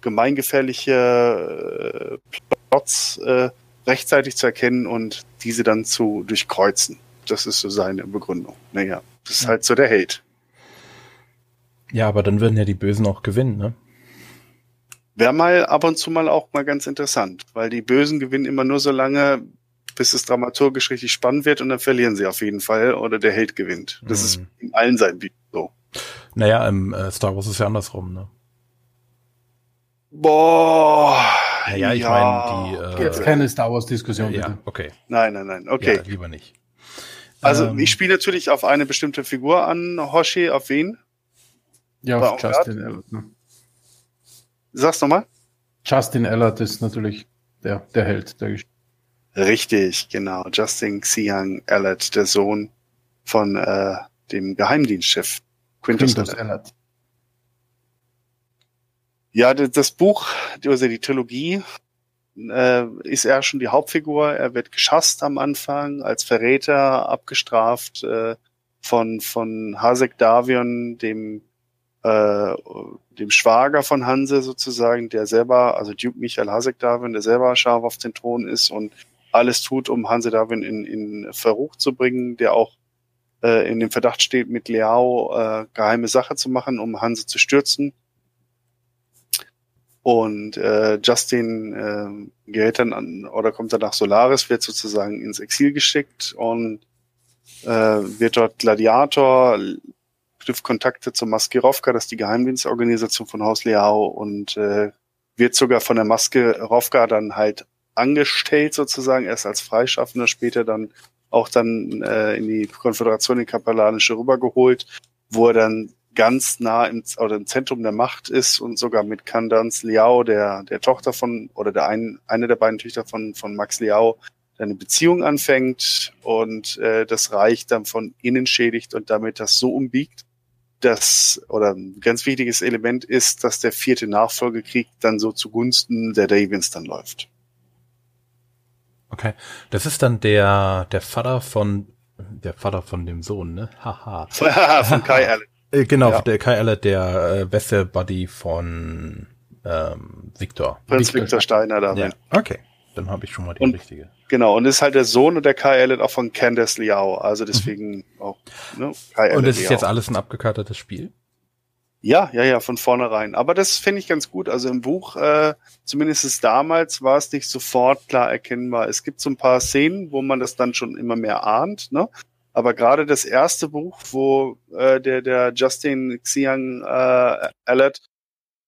Speaker 3: gemeingefährliche äh, Plots äh, rechtzeitig zu erkennen und diese dann zu durchkreuzen. Das ist so seine Begründung. Naja, das ist halt so der Held.
Speaker 2: Ja, aber dann würden ja die Bösen auch gewinnen, ne?
Speaker 3: Wäre mal ab und zu mal auch mal ganz interessant, weil die Bösen gewinnen immer nur so lange, bis es dramaturgisch richtig spannend wird und dann verlieren sie auf jeden Fall oder der Held gewinnt. Das mhm. ist in allen seinen Büchern so.
Speaker 2: Naja, im äh, Star Wars ist ja andersrum, ne?
Speaker 3: Boah.
Speaker 2: Naja, ich ja. meine,
Speaker 4: die. Äh, Jetzt keine Star Wars-Diskussion,
Speaker 2: ja, okay.
Speaker 3: Nein, nein, nein, okay. Ja,
Speaker 2: lieber nicht.
Speaker 3: Also, ähm, ich spiele natürlich auf eine bestimmte Figur an, Hoshi, auf wen?
Speaker 4: Ja, auf Justin Ellert, ne?
Speaker 3: Sag's nochmal.
Speaker 4: Justin Ellert ist natürlich der, der Held der Geschichte.
Speaker 3: Richtig, genau. Justin Xiang Ellert, der Sohn von äh, dem Geheimdienstchef
Speaker 4: Quintus, Quintus Ellert. Ellert.
Speaker 3: Ja, das Buch, also die Trilogie, äh, ist er schon die Hauptfigur. Er wird geschasst am Anfang, als Verräter abgestraft äh, von, von Hasek Davion, dem, äh, dem Schwager von Hanse sozusagen, der selber, also Duke Michael Hasek Davion, der selber scharf auf den Thron ist und alles tut, um Hanse Davion in, in Verruch zu bringen, der auch äh, in dem Verdacht steht, mit Liao äh, geheime Sache zu machen, um Hanse zu stürzen Und äh, Justin äh, gerät dann an oder kommt dann nach Solaris, wird sozusagen ins Exil geschickt und äh, wird dort Gladiator, knüpft Kontakte zur Maskirovka, das ist die Geheimdienstorganisation von Haus Liao und äh, wird sogar von der Maskirovka dann halt angestellt sozusagen, erst als Freischaffender, später dann auch dann äh, in die Konföderation in Kapellanische rübergeholt, wo er dann ganz nah im, oder im Zentrum der Macht ist und sogar mit Kandans Liao, der, der Tochter von, oder der ein, eine der beiden Töchter von, von Max Liao, eine Beziehung anfängt und äh, das Reich dann von innen schädigt und damit das so umbiegt, dass, oder ein ganz wichtiges Element ist, dass der vierte Nachfolgekrieg dann so zugunsten der Davians dann läuft.
Speaker 2: Okay. Das ist dann der, der Vater von, der Vater von dem Sohn, ne? Haha. [LAUGHS]
Speaker 3: von Kai Allen.
Speaker 2: Äh, genau, ja. der Kai Allen, der äh, beste Buddy von ähm, Victor.
Speaker 3: Prinz Victor Steiner da.
Speaker 2: Ja. Okay, dann habe ich schon mal die
Speaker 3: und,
Speaker 2: richtige.
Speaker 3: Genau, und ist halt der Sohn und der Kai Allen auch von Candace Liao, also deswegen mhm. auch
Speaker 2: ne, Kai Allen. Und es ist jetzt alles ein abgekartetes Spiel?
Speaker 3: Ja, ja, ja, von vornherein. Aber das finde ich ganz gut. Also im Buch, äh, zumindest damals, war es nicht sofort klar erkennbar. Es gibt so ein paar Szenen, wo man das dann schon immer mehr ahnt, ne? Aber gerade das erste Buch, wo äh, der, der Justin Xiang äh, Allard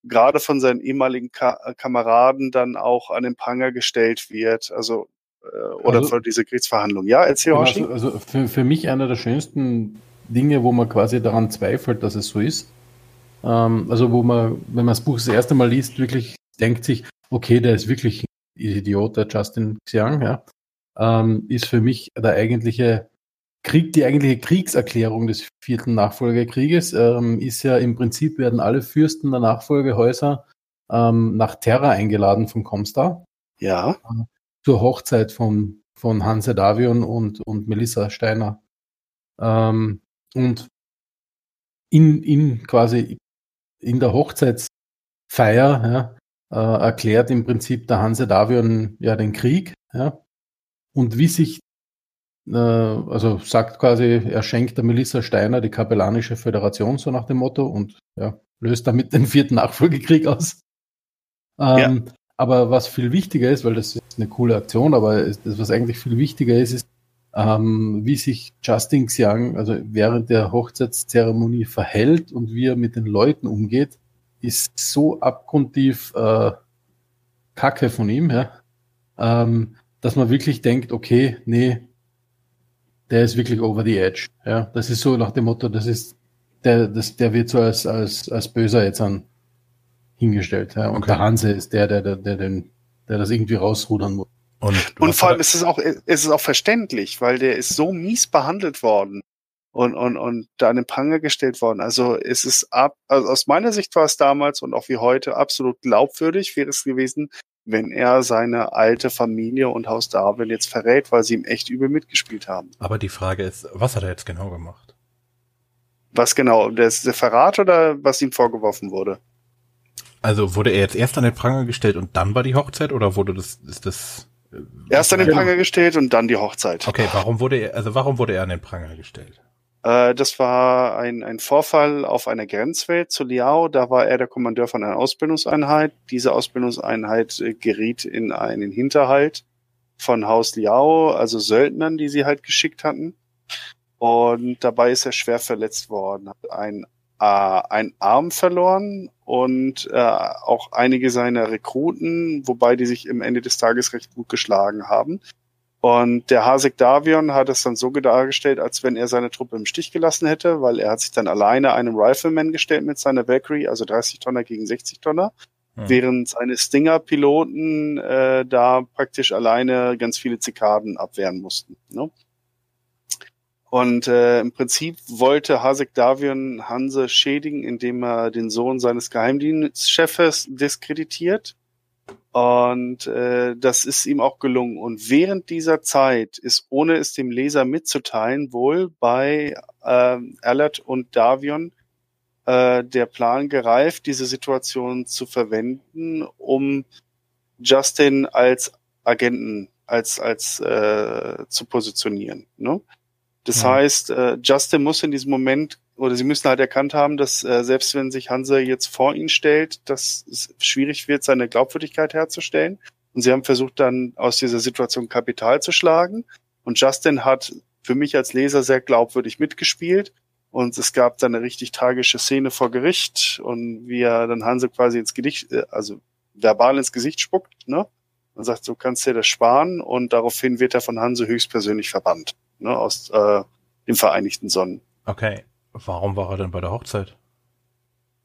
Speaker 3: gerade von seinen ehemaligen Ka Kameraden dann auch an den Pranger gestellt wird, also äh, oder also, für diese Kriegsverhandlungen. Ja, erzähl
Speaker 4: genau, also, also für, für mich einer der schönsten Dinge, wo man quasi daran zweifelt, dass es so ist, ähm, also wo man, wenn man das Buch das erste Mal liest, wirklich denkt sich, okay, der ist wirklich ein Idiot, der Justin Xiang, ja, ähm, ist für mich der eigentliche Krieg, die eigentliche Kriegserklärung des vierten Nachfolgekrieges, ähm, ist ja im Prinzip werden alle Fürsten der Nachfolgehäuser ähm, nach Terra eingeladen von Comstar.
Speaker 3: Ja.
Speaker 4: Äh, zur Hochzeit von, von Hanse Davion und, und Melissa Steiner. Ähm, und in, in quasi in der Hochzeitsfeier ja, äh, erklärt im Prinzip der Hanse Davion ja den Krieg. Ja, und wie sich, also sagt quasi, er schenkt der Melissa Steiner die kapellanische Föderation, so nach dem Motto, und ja, löst damit den vierten Nachfolgekrieg aus. Ähm, ja. Aber was viel wichtiger ist, weil das ist eine coole Aktion, aber das, was eigentlich viel wichtiger ist, ist, ähm, wie sich Justin Xiang, also während der Hochzeitszeremonie verhält und wie er mit den Leuten umgeht, ist so abgrundtief äh, Kacke von ihm, ja, ähm, dass man wirklich denkt, okay, nee, der ist wirklich over the edge. Ja, das ist so nach dem Motto, das ist der, das, der wird so als, als, als Böser jetzt an hingestellt. Ja. Und okay. der Hanse ist der, der, der, der, den, der das irgendwie rausrudern muss.
Speaker 3: Und, und vor allem ist es auch, ist es auch verständlich, weil der ist so mies behandelt worden und, und, und da an den Pranger gestellt worden. Also es ist ab, also aus meiner Sicht war es damals und auch wie heute absolut glaubwürdig wäre es gewesen, wenn er seine alte Familie und Haus Darwin jetzt verrät, weil sie ihm echt übel mitgespielt haben.
Speaker 2: Aber die Frage ist, was hat er jetzt genau gemacht?
Speaker 3: Was genau? Der, der Verrat oder was ihm vorgeworfen wurde?
Speaker 2: Also wurde er jetzt erst an den Pranger gestellt und dann war die Hochzeit oder wurde das, ist das
Speaker 3: Erst an den Pranger gestellt und dann die Hochzeit.
Speaker 2: Okay, warum wurde er, also warum wurde er an den Pranger gestellt?
Speaker 3: Äh, das war ein, ein Vorfall auf einer Grenzwelt zu Liao. Da war er der Kommandeur von einer Ausbildungseinheit. Diese Ausbildungseinheit äh, geriet in einen Hinterhalt von Haus Liao, also Söldnern, die sie halt geschickt hatten. Und dabei ist er schwer verletzt worden, hat ein äh, einen Arm verloren und äh, auch einige seiner Rekruten, wobei die sich im Ende des Tages recht gut geschlagen haben. Und der Hasek Davion hat es dann so dargestellt, als wenn er seine Truppe im Stich gelassen hätte, weil er hat sich dann alleine einem Rifleman gestellt mit seiner Valkyrie, also 30 Tonner gegen 60 Tonner, hm. während seine Stinger-Piloten äh, da praktisch alleine ganz viele Zikaden abwehren mussten. Ne? Und äh, im Prinzip wollte Hasek Davion Hanse schädigen, indem er den Sohn seines Geheimdienstchefs diskreditiert. Und äh, das ist ihm auch gelungen. Und während dieser Zeit ist, ohne es dem Leser mitzuteilen, wohl bei äh, Allard und Davion äh, der Plan gereift, diese Situation zu verwenden, um Justin als Agenten als als äh, zu positionieren. Ne? Das ja. heißt, äh, Justin muss in diesem Moment oder sie müssen halt erkannt haben, dass äh, selbst wenn sich Hanse jetzt vor ihn stellt, dass es schwierig wird, seine Glaubwürdigkeit herzustellen. Und sie haben versucht, dann aus dieser Situation Kapital zu schlagen. Und Justin hat für mich als Leser sehr glaubwürdig mitgespielt. Und es gab dann eine richtig tragische Szene vor Gericht und wie er dann Hanse quasi ins Gedicht, äh, also verbal ins Gesicht spuckt, ne? Und sagt, so kannst dir das sparen. Und daraufhin wird er von Hanse höchstpersönlich verbannt, ne? Aus äh, dem Vereinigten Sonnen.
Speaker 2: Okay. Warum war er denn bei der Hochzeit?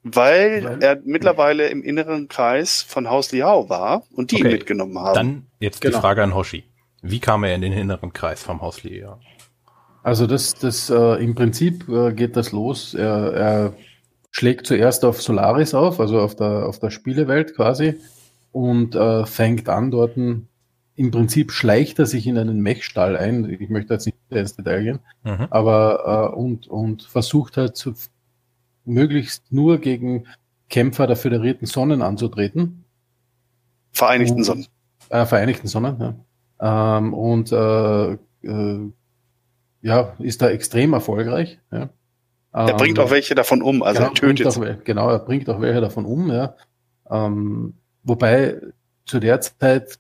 Speaker 3: Weil, Weil er mittlerweile im inneren Kreis von Haus Liao war und die okay. ihn mitgenommen haben.
Speaker 2: Dann jetzt genau. die Frage an Hoshi. Wie kam er in den inneren Kreis vom Haus Liao?
Speaker 4: Also das, das äh, im Prinzip äh, geht das los. Er, er schlägt zuerst auf Solaris auf, also auf der, auf der Spielewelt quasi, und äh, fängt an dort im Prinzip schleicht er sich in einen Mechstall ein. Ich möchte jetzt nicht ins Detail gehen, mhm. aber äh, und, und versucht halt zu, möglichst nur gegen Kämpfer der föderierten Sonnen anzutreten.
Speaker 3: Vereinigten und, Sonnen.
Speaker 4: Äh, Vereinigten Sonnen, ja. Ähm, und äh, äh, ja, ist da extrem erfolgreich. Ja.
Speaker 3: Er bringt ähm, auch welche davon um, also
Speaker 4: genau,
Speaker 3: er tötet.
Speaker 4: Auch, genau, er bringt auch welche davon um, ja. Ähm, wobei zu der Zeit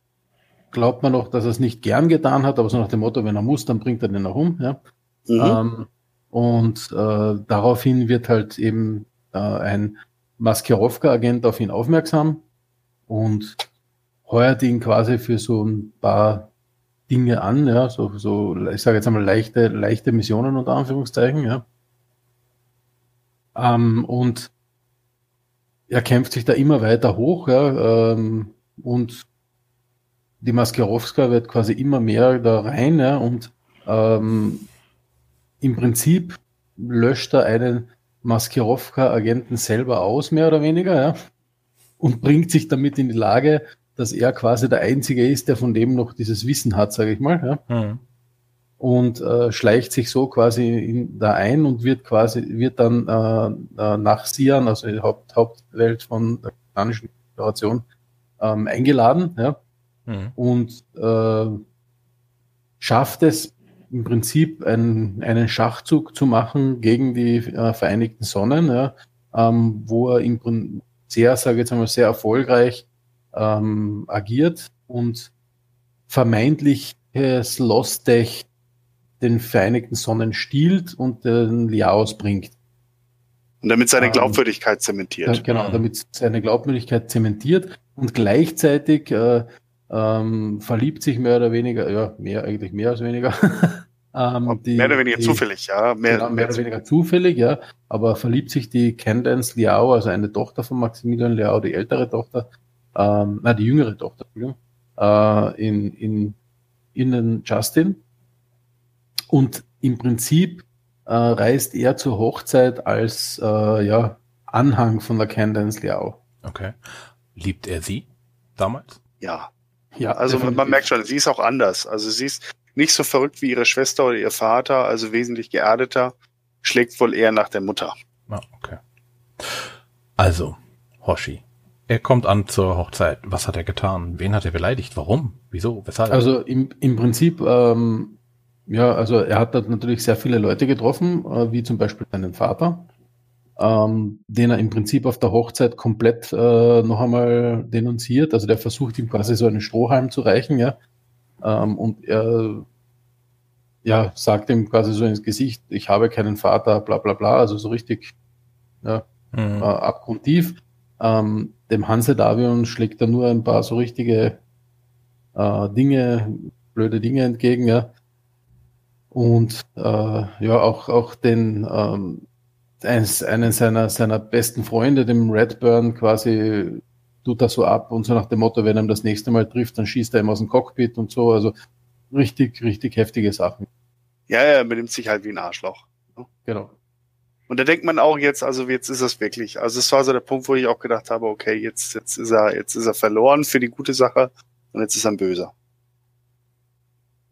Speaker 4: glaubt man noch, dass er es nicht gern getan hat, aber so nach dem Motto, wenn er muss, dann bringt er den auch um. Ja? Mhm. Ähm, und äh, daraufhin wird halt eben äh, ein Maskirovka-Agent auf ihn aufmerksam und heuert ihn quasi für so ein paar Dinge an, ja, so, so ich sage jetzt einmal leichte, leichte Missionen unter Anführungszeichen, ja. Ähm, und er kämpft sich da immer weiter hoch, ja, ähm, und die Maskerowska wird quasi immer mehr da rein ja, und ähm, im Prinzip löscht er einen Maskerowka-Agenten selber aus, mehr oder weniger, ja, und bringt sich damit in die Lage, dass er quasi der Einzige ist, der von dem noch dieses Wissen hat, sage ich mal. Ja. Mhm. Und äh, schleicht sich so quasi in, da ein und wird quasi, wird dann äh, äh nach Sian, also die Haupt, Hauptwelt von der Afghanischen Föderation, ähm, eingeladen. Ja mhm. und äh, schafft es im Prinzip einen, einen Schachzug zu machen gegen die äh, Vereinigten Sonnen, ja, ähm, wo er im Grunde sehr, sage ich jetzt einmal, sehr erfolgreich ähm, agiert und vermeintlich Lostech den Vereinigten Sonnen stiehlt und den Liaos bringt.
Speaker 3: Und damit seine ähm, Glaubwürdigkeit zementiert.
Speaker 4: Ja, genau, damit seine Glaubwürdigkeit zementiert und gleichzeitig äh, ähm, verliebt sich mehr oder weniger, ja, mehr, eigentlich mehr als weniger. [LAUGHS]
Speaker 3: ähm, die, mehr oder weniger die, zufällig, ja.
Speaker 4: Mehr, genau, mehr, mehr oder weniger zufällig, ja. Aber verliebt sich die Candence Liao, also eine Tochter von Maximilian Liao, die ältere Tochter, ähm, na, die jüngere Tochter, äh, in, in, in den Justin. Und im Prinzip äh, reist er zur Hochzeit als äh, ja, Anhang von der Candence Liao.
Speaker 2: Okay. Liebt er sie damals?
Speaker 3: Ja. Ja, also definitiv. man merkt schon, sie ist auch anders. Also sie ist nicht so verrückt wie ihre Schwester oder ihr Vater, also wesentlich geerdeter, schlägt wohl eher nach der Mutter.
Speaker 2: Ah, okay. Also, Hoshi. Er kommt an zur Hochzeit. Was hat er getan? Wen hat er beleidigt? Warum? Wieso? Weshalb?
Speaker 4: Also im, im Prinzip, ähm, ja, also er hat dort natürlich sehr viele Leute getroffen, äh, wie zum Beispiel seinen Vater, ähm, den er im Prinzip auf der Hochzeit komplett äh, noch einmal denunziert. Also der versucht ihm quasi so einen Strohhalm zu reichen, ja. Ähm, und er ja, sagt ihm quasi so ins Gesicht, ich habe keinen Vater, bla bla bla, also so richtig ja, mhm. äh, abgrundtief. Ähm, dem Hanse Davion schlägt er nur ein paar so richtige äh, Dinge, blöde Dinge entgegen, ja. Und äh, ja, auch, auch den ähm, eines, einen seiner, seiner besten Freunde, dem Redburn, quasi tut er so ab und so nach dem Motto, wenn er ihn das nächste Mal trifft, dann schießt er ihm aus dem Cockpit und so. Also richtig, richtig heftige Sachen.
Speaker 3: Ja, er benimmt sich halt wie ein Arschloch.
Speaker 4: Ne? Genau.
Speaker 3: Und da denkt man auch jetzt, also jetzt ist es wirklich. Also es war so der Punkt, wo ich auch gedacht habe, okay, jetzt, jetzt ist er, jetzt ist er verloren für die gute Sache und jetzt ist er ein Böser.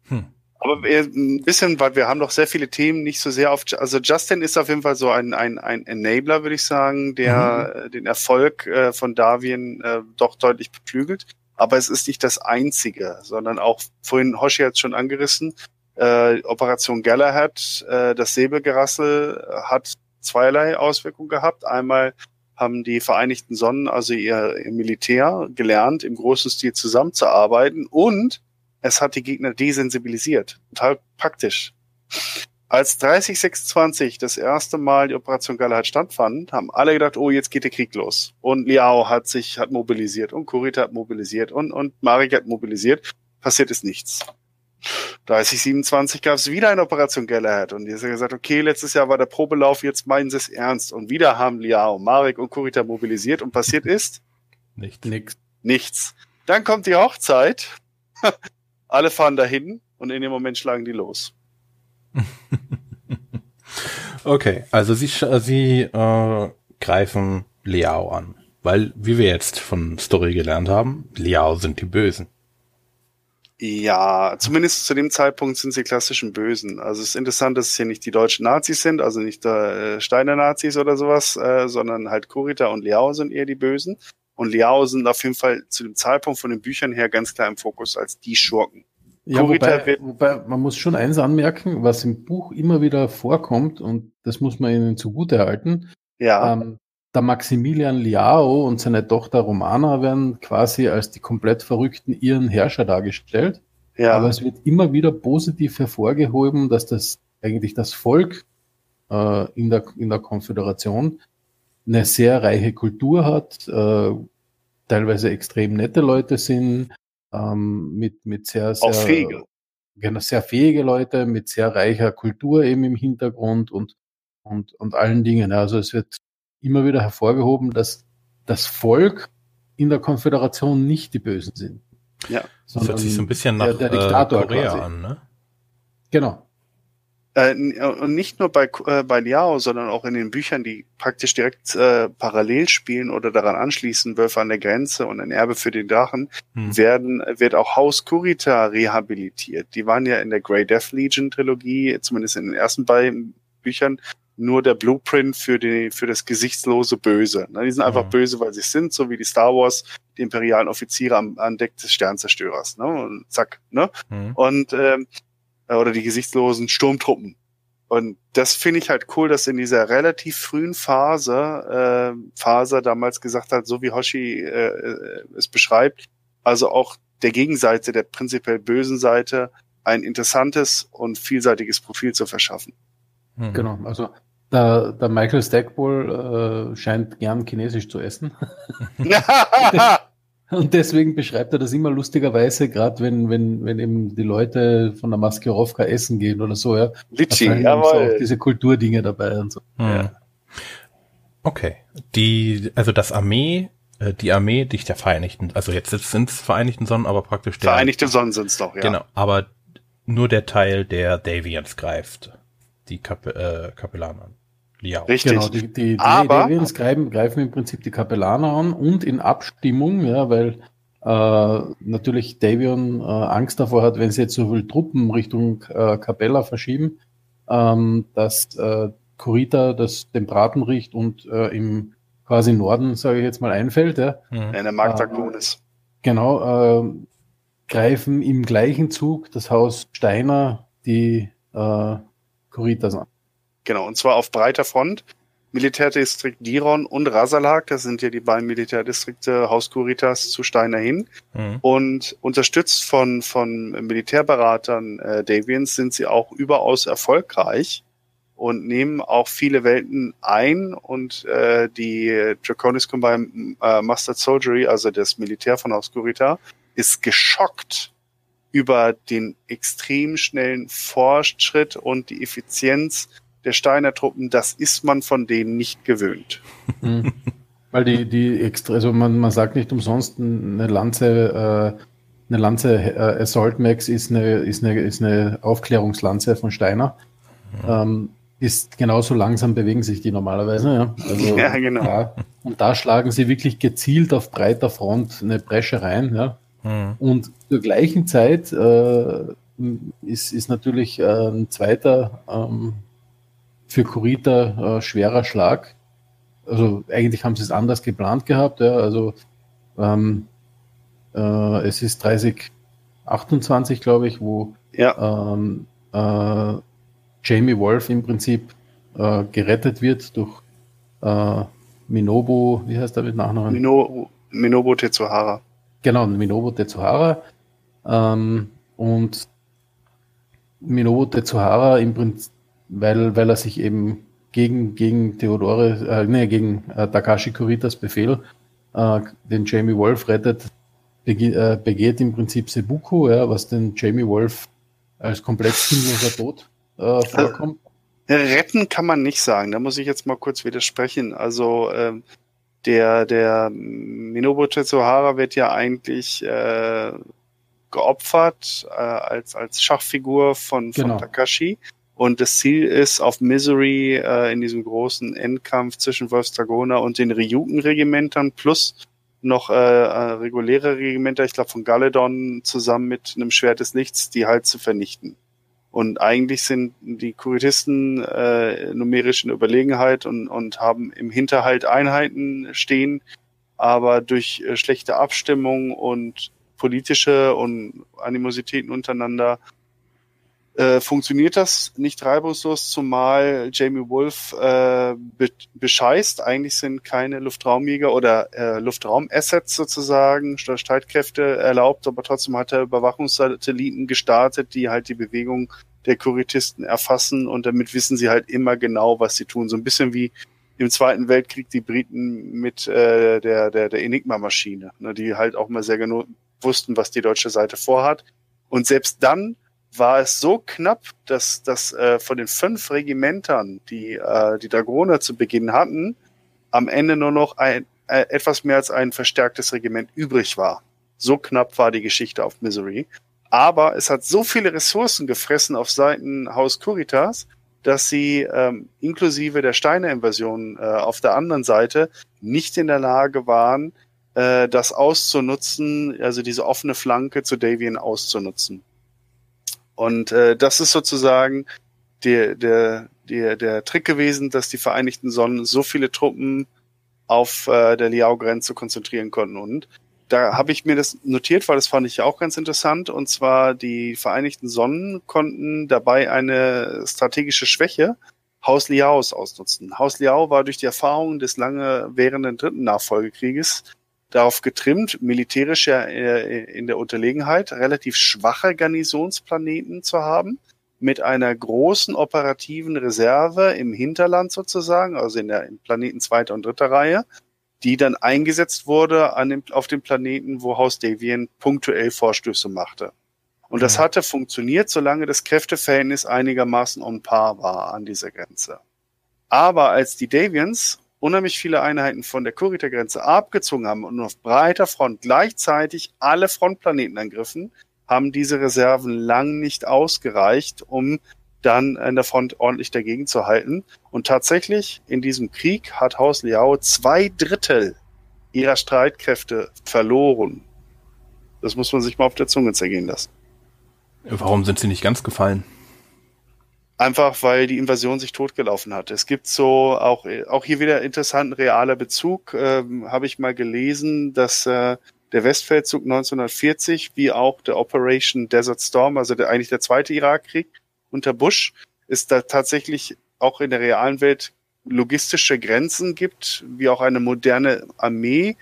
Speaker 3: Hm. Aber ein bisschen, weil wir haben doch sehr viele Themen nicht so sehr auf, also Justin ist auf jeden Fall so ein, ein, ein Enabler, würde ich sagen, der mhm. den Erfolg äh, von Darwin äh, doch deutlich beflügelt. Aber es ist nicht das einzige, sondern auch, vorhin Hoshi hat es schon angerissen, äh, Operation Galahad, äh, das Säbelgerassel hat zweierlei Auswirkungen gehabt. Einmal haben die Vereinigten Sonnen, also ihr, ihr Militär, gelernt, im großen Stil zusammenzuarbeiten und es hat die Gegner desensibilisiert. Total praktisch. Als 3026 das erste Mal die Operation Galahad stattfand, haben alle gedacht, oh, jetzt geht der Krieg los. Und Liao hat sich, hat mobilisiert und Kurita hat mobilisiert und, und Marek hat mobilisiert. Passiert ist nichts. 3027 gab es wieder eine Operation Galahad und die haben gesagt, okay, letztes Jahr war der Probelauf, jetzt meinen sie es ernst. Und wieder haben Liao, Marek und Kurita mobilisiert und passiert ist?
Speaker 2: Nichts.
Speaker 3: Nichts. Nichts. Dann kommt die Hochzeit. Alle fahren dahin und in dem Moment schlagen die los. [LAUGHS]
Speaker 2: okay, also sie, sie äh, greifen Liao an. Weil, wie wir jetzt von Story gelernt haben, Liao sind die Bösen.
Speaker 3: Ja, zumindest zu dem Zeitpunkt sind sie klassischen Bösen. Also es ist interessant, dass es hier nicht die deutschen Nazis sind, also nicht äh, Steiner Nazis oder sowas, äh, sondern halt Kurita und Liao sind eher die Bösen. Und Liao sind auf jeden Fall zu dem Zeitpunkt von den Büchern her ganz klar im Fokus als die Schurken.
Speaker 4: Ja, wobei, wobei, man muss schon eins anmerken, was im Buch immer wieder vorkommt, und das muss man ihnen zugute halten.
Speaker 3: Ja.
Speaker 4: Ähm, der Maximilian Liao und seine Tochter Romana werden quasi als die komplett verrückten ihren Herrscher dargestellt. Ja. Aber es wird immer wieder positiv hervorgehoben, dass das eigentlich das Volk äh, in, der, in der Konföderation eine sehr reiche Kultur hat, äh, teilweise extrem nette Leute sind, ähm, mit, mit sehr, sehr,
Speaker 3: fähige.
Speaker 4: Genau, sehr fähige Leute, mit sehr reicher Kultur eben im Hintergrund und, und, und allen Dingen. Also es wird immer wieder hervorgehoben, dass das Volk in der Konföderation nicht die Bösen sind.
Speaker 2: Ja. Das hört sich so ein bisschen nach der, der
Speaker 4: Diktator äh, Korea quasi. an, ne? Genau.
Speaker 3: Äh, und nicht nur bei, äh, bei Liao, sondern auch in den Büchern, die praktisch direkt äh, parallel spielen oder daran anschließen, Wölfe an der Grenze und ein Erbe für den Drachen, hm. werden, wird auch Haus Kurita rehabilitiert. Die waren ja in der Grey Death Legion Trilogie, zumindest in den ersten beiden Büchern, nur der Blueprint für, die, für das gesichtslose Böse. Ne, die sind einfach mhm. böse, weil sie sind, so wie die Star Wars, die imperialen Offiziere am, an Deck des Sternzerstörers. Ne? Und zack. Ne? Mhm. Und ähm, äh, oder die gesichtslosen Sturmtruppen. Und das finde ich halt cool, dass in dieser relativ frühen Phase äh, Phase damals gesagt hat, so wie Hoshi äh, äh, es beschreibt, also auch der Gegenseite, der prinzipiell bösen Seite, ein interessantes und vielseitiges Profil zu verschaffen.
Speaker 4: Mhm. Genau, also der, der Michael Stackpole äh, scheint gern Chinesisch zu essen. [LAUGHS] [LAUGHS] [LAUGHS] Und deswegen beschreibt er das immer lustigerweise, gerade wenn, wenn, wenn eben die Leute von der Maskirovka essen gehen oder so, ja.
Speaker 3: Litschi, jawohl.
Speaker 4: So diese Kulturdinge dabei und so.
Speaker 2: Hm. Ja. Okay. Die, also das Armee, äh, die Armee nicht der Vereinigten, also jetzt sind es Vereinigten Sonnen, aber praktisch
Speaker 3: der. Vereinigte Sonnen sind es doch, ja.
Speaker 2: Genau, aber nur der Teil, der Davians greift. Die Kap äh, Kapellaner an.
Speaker 4: Liao. Richtig. Genau, die, die, die Aber, Deviants greifen, greifen im Prinzip die Kapellaner an und in Abstimmung, ja, weil äh, natürlich Davion äh, Angst davor hat, wenn sie jetzt so viele Truppen Richtung äh, Capella verschieben, ähm, dass äh, Kurita das den Braten riecht und äh, im quasi Norden, sage ich jetzt mal, einfällt. Ja.
Speaker 3: Mhm. Eine Magda äh,
Speaker 4: Genau, äh, greifen im gleichen Zug das Haus Steiner die äh, Kuritas an.
Speaker 3: Genau, und zwar auf breiter Front. Militärdistrikt Diron und Rasalak, das sind ja die beiden Militärdistrikte Hauskuritas zu Steiner hin. Mhm. Und unterstützt von, von Militärberatern äh, Davians sind sie auch überaus erfolgreich und nehmen auch viele Welten ein und äh, die Draconis Combine äh, Master Soldiery, also das Militär von Hauskurita, ist geschockt über den extrem schnellen Fortschritt und die Effizienz der Steiner Truppen, das ist man von denen nicht gewöhnt.
Speaker 4: Mhm. Weil die, die extra, also man, man sagt nicht umsonst, eine Lanze, äh, eine Lanze äh, Assault Max ist eine, ist eine, ist eine Aufklärungslanze von Steiner. Mhm. Ähm, ist genauso langsam bewegen sich die normalerweise. Ja,
Speaker 3: also, [LAUGHS] ja genau.
Speaker 4: Da, und da schlagen sie wirklich gezielt auf breiter Front eine Bresche rein. Ja. Mhm. Und zur gleichen Zeit äh, ist, ist natürlich äh, ein zweiter ähm, für Kurita äh, schwerer Schlag. Also eigentlich haben sie es anders geplant gehabt. Ja. Also ähm, äh, es ist 30, 28, glaube ich, wo
Speaker 3: ja. ähm,
Speaker 4: äh, Jamie Wolf im Prinzip äh, gerettet wird durch äh, Minobu, wie heißt der mit Nachnamen?
Speaker 3: Mino, Minobu Tetsuhara.
Speaker 4: Genau, Minobu Tetsuhara. Ähm, und Minobu Tetsuhara im Prinzip, weil, weil er sich eben gegen, gegen Theodore, äh, nee, gegen äh, Takashi Kuritas Befehl äh, den Jamie Wolf rettet, bege äh, begeht im Prinzip Sebuku, ja, was den Jamie Wolf als komplett sinnloser Tod äh, vorkommt.
Speaker 3: Retten kann man nicht sagen. Da muss ich jetzt mal kurz widersprechen. Also ähm, der der Minobu Tetsuhara wird ja eigentlich äh, geopfert äh, als als Schachfigur von, von genau. Takashi. Und das Ziel ist, auf Misery äh, in diesem großen Endkampf zwischen Wolfsdragona und den Ryuken-Regimentern plus noch äh, äh, reguläre Regimenter, ich glaube von Galedon, zusammen mit einem Schwert des Lichts, die halt zu vernichten. Und eigentlich sind die Kuritisten äh, numerisch in Überlegenheit und, und haben im Hinterhalt Einheiten stehen, aber durch äh, schlechte Abstimmung und politische und Animositäten untereinander äh, funktioniert das nicht reibungslos, zumal Jamie Wolf äh, be bescheißt. Eigentlich sind keine Luftraumjäger oder äh, Luftraumassets sozusagen, Streitkräfte erlaubt, aber trotzdem hat er Überwachungssatelliten gestartet, die halt die Bewegung der Kuritisten erfassen und damit wissen sie halt immer genau, was sie tun. So ein bisschen wie im Zweiten Weltkrieg die Briten mit äh, der, der, der Enigma-Maschine, ne, die halt auch mal sehr genau wussten, was die deutsche Seite vorhat. Und selbst dann war es so knapp, dass, dass äh, von den fünf Regimentern, die äh, die Dragoner zu Beginn hatten, am Ende nur noch ein, äh, etwas mehr als ein verstärktes Regiment übrig war. So knapp war die Geschichte auf Misery. Aber es hat so viele Ressourcen gefressen auf Seiten Haus Curitas, dass sie ähm, inklusive der Steine-Invasion äh, auf der anderen Seite nicht in der Lage waren, äh, das auszunutzen, also diese offene Flanke zu Davian auszunutzen. Und äh, das ist sozusagen der, der, der, der Trick gewesen, dass die Vereinigten Sonnen so viele Truppen auf äh, der Liao-Grenze konzentrieren konnten. Und da habe ich mir das notiert, weil das fand ich auch ganz interessant. Und zwar die Vereinigten Sonnen konnten dabei eine strategische Schwäche Haus Liaos ausnutzen. Haus Liao war durch die Erfahrung des lange währenden dritten Nachfolgekrieges darauf getrimmt, militärisch ja äh, in der Unterlegenheit relativ schwache Garnisonsplaneten zu haben, mit einer großen operativen Reserve im Hinterland sozusagen, also in der im Planeten zweiter und dritter Reihe, die dann eingesetzt wurde an dem, auf dem Planeten, wo Haus Davian punktuell Vorstöße machte. Und das hatte funktioniert, solange das Kräfteverhältnis einigermaßen on par war an dieser Grenze. Aber als die Davians unheimlich viele Einheiten von der Kurita-Grenze abgezogen haben und auf breiter Front gleichzeitig alle Frontplaneten angriffen, haben diese Reserven lang nicht ausgereicht, um dann an der Front ordentlich dagegen zu halten. Und tatsächlich in diesem Krieg hat Haus Liao zwei Drittel ihrer Streitkräfte verloren. Das muss man sich mal auf der Zunge zergehen lassen.
Speaker 2: Warum sind sie nicht ganz gefallen?
Speaker 3: Einfach weil die Invasion sich totgelaufen hat. Es gibt so auch, auch hier wieder interessanten realer Bezug. Ähm, Habe ich mal gelesen, dass äh, der Westfeldzug 1940 wie auch der Operation Desert Storm, also der, eigentlich der zweite Irakkrieg unter Bush, ist da tatsächlich auch in der realen Welt logistische Grenzen gibt, wie auch eine moderne Armee,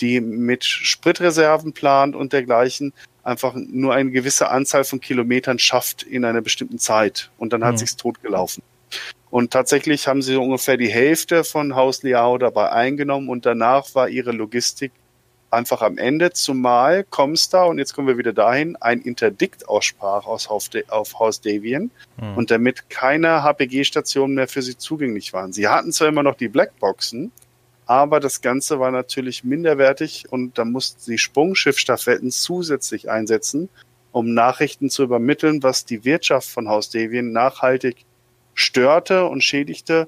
Speaker 3: die mit Spritreserven plant und dergleichen einfach nur eine gewisse Anzahl von Kilometern schafft in einer bestimmten Zeit und dann hat mhm. sich's totgelaufen. Und tatsächlich haben sie ungefähr die Hälfte von Haus Liao dabei eingenommen und danach war ihre Logistik einfach am Ende, zumal Comstar, und jetzt kommen wir wieder dahin, ein Interdikt aussprach aus auf, auf Haus Davian mhm. und damit keine HPG-Stationen mehr für sie zugänglich waren. Sie hatten zwar immer noch die Blackboxen, aber das Ganze war natürlich minderwertig und da mussten sie Sprungschiffstaffetten zusätzlich einsetzen, um Nachrichten zu übermitteln, was die Wirtschaft von Haus Devien nachhaltig störte und schädigte.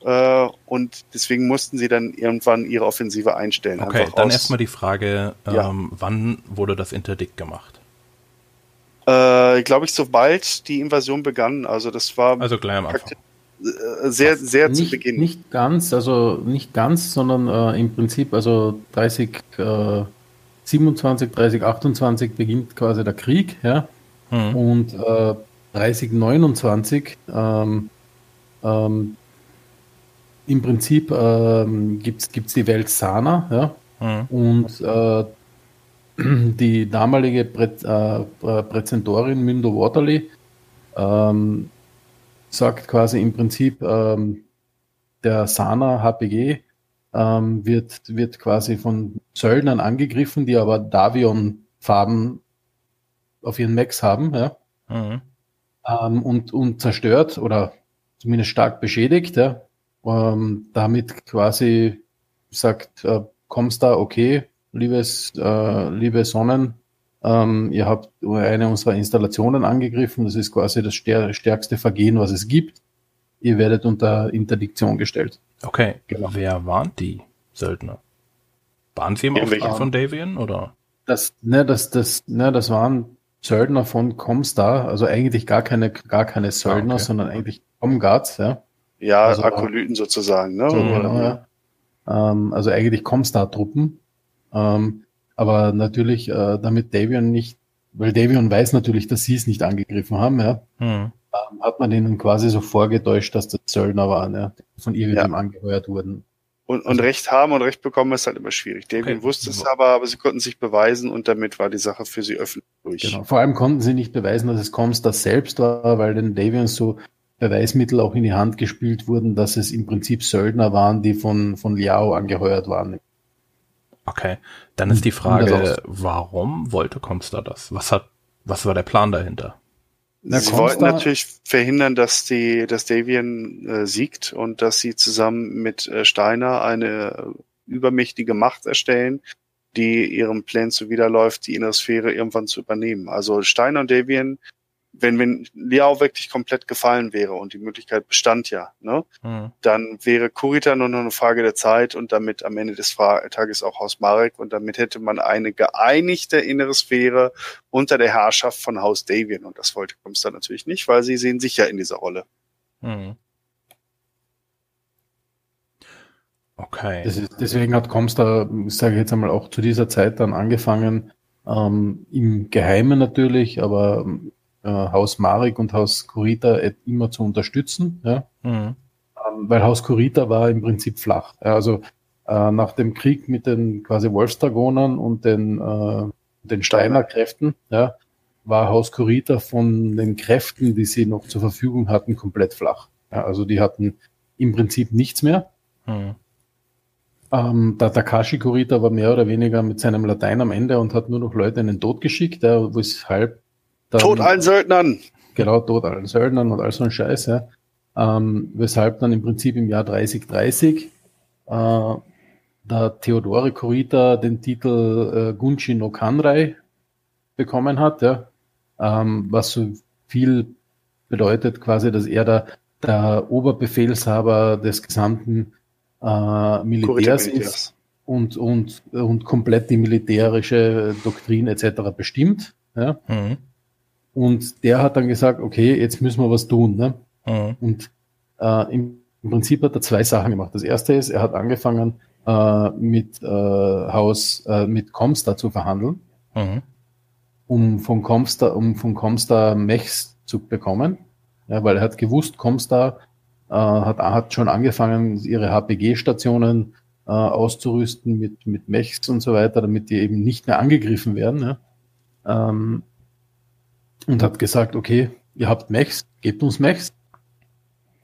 Speaker 3: Äh, und deswegen mussten sie dann irgendwann ihre Offensive einstellen.
Speaker 2: Okay, dann erstmal die Frage, ja. ähm, wann wurde das Interdikt gemacht?
Speaker 3: Äh, Glaube ich, sobald die Invasion begann. Also das war
Speaker 2: also gleich am Anfang
Speaker 3: äh, sehr, sehr
Speaker 4: nicht,
Speaker 3: zu Beginn.
Speaker 4: Nicht ganz, also nicht ganz, sondern äh, im Prinzip, also 30, äh, 27, 30, 28 beginnt quasi der Krieg, ja. Hm. Und äh, 30, 29 ähm, ähm, im Prinzip ähm, gibt es die Welt Sana, ja. Mhm. Und äh, die damalige Prä äh, Präzentorin Mündo Waterley ähm, sagt quasi im Prinzip, ähm, der Sana HPG ähm, wird, wird quasi von Söldnern angegriffen, die aber Davion-Farben auf ihren Max haben, ja. Mhm. Ähm, und, und zerstört oder zumindest stark beschädigt, ja. Ähm, damit quasi sagt, äh, kommst da, okay, liebes, äh, liebe Sonnen, ähm, ihr habt eine unserer Installationen angegriffen, das ist quasi das stärkste Vergehen, was es gibt. Ihr werdet unter Interdiktion gestellt.
Speaker 2: Okay, genau. wer waren die Söldner? Waren sie im Auftrag von Davian oder?
Speaker 4: Das, ne, das, das, ne, das waren Söldner von Comstar, also eigentlich gar keine, gar keine Söldner, ah, okay. sondern eigentlich Comguards, ja.
Speaker 3: Ja, also, Akolyten sozusagen, ne?
Speaker 4: So, genau, ja. Ähm, also eigentlich Comstar-Truppen. Ähm, aber natürlich, äh, damit Davion nicht, weil Davion weiß natürlich, dass sie es nicht angegriffen haben, ja, hm. ähm, hat man ihnen quasi so vorgetäuscht, dass das Söldner waren, ja, die von irgendjemandem ja. angeheuert wurden.
Speaker 3: Und, und also, Recht haben und Recht bekommen ist halt immer schwierig. Davion okay. wusste es aber, aber sie konnten sich beweisen und damit war die Sache für sie öffentlich durch.
Speaker 4: Genau. Vor allem konnten sie nicht beweisen, dass es Comstar selbst war, weil den Davion so Beweismittel auch in die Hand gespielt wurden, dass es im Prinzip Söldner waren, die von, von Liao angeheuert waren.
Speaker 2: Okay, dann ist die Frage, warum wollte Comstar das? Was hat, was war der Plan dahinter?
Speaker 3: Na, sie wollten natürlich verhindern, dass die, dass Davian äh, siegt und dass sie zusammen mit äh, Steiner eine übermächtige Macht erstellen, die ihrem Plan zuwiderläuft, die innere Sphäre irgendwann zu übernehmen. Also Steiner und Davian wenn, wenn Liao wirklich komplett gefallen wäre und die Möglichkeit bestand ja, ne, mhm. dann wäre Kurita nur noch eine Frage der Zeit und damit am Ende des Tages auch Haus Marek und damit hätte man eine geeinigte innere Sphäre unter der Herrschaft von Haus Davian und das wollte Comstar natürlich nicht, weil sie sehen sich ja in dieser Rolle. Mhm.
Speaker 2: Okay.
Speaker 4: Ist, deswegen hat Comstar, sage ich jetzt einmal, auch zu dieser Zeit dann angefangen, ähm, im Geheimen natürlich, aber äh, Haus Marek und Haus Kurita immer zu unterstützen, ja? Mhm. Ähm, weil Haus Kurita war im Prinzip flach. Also äh, nach dem Krieg mit den quasi Wolfsdragonern und den, äh, den Steiner Kräften, ja, war Haus Kurita von den Kräften, die sie noch zur Verfügung hatten, komplett flach. Ja, also die hatten im Prinzip nichts mehr. Mhm. Ähm, der Takashi Kurita war mehr oder weniger mit seinem Latein am Ende und hat nur noch Leute in den Tod geschickt, ja, weshalb
Speaker 3: dann, Tod allen Söldnern!
Speaker 4: Genau, Tod allen Söldnern und all so ein Scheiß, ja. Ähm, weshalb dann im Prinzip im Jahr 3030 äh, der Theodore Kurita den Titel äh, Gunshi no Kanrei bekommen hat, ja. Ähm, was so viel bedeutet quasi, dass er da der Oberbefehlshaber des gesamten äh, Militärs ist und, und, und komplett die militärische Doktrin etc. bestimmt. Ja. Mhm. Und der hat dann gesagt, okay, jetzt müssen wir was tun. Ne? Mhm. Und äh, im, im, Prinzip hat er zwei Sachen gemacht. Das erste ist, er hat angefangen äh, mit äh, Haus, äh, mit Comstar zu verhandeln, mhm. um von Comstar, um von Comstar Mechs zu bekommen. Ja, weil er hat gewusst, Comstar äh, hat, hat schon angefangen, ihre HPG-Stationen äh, auszurüsten mit, mit Mechs und so weiter, damit die eben nicht mehr angegriffen werden. Ja? Ähm, und hat gesagt, okay, ihr habt Mechs, gebt uns Mechs.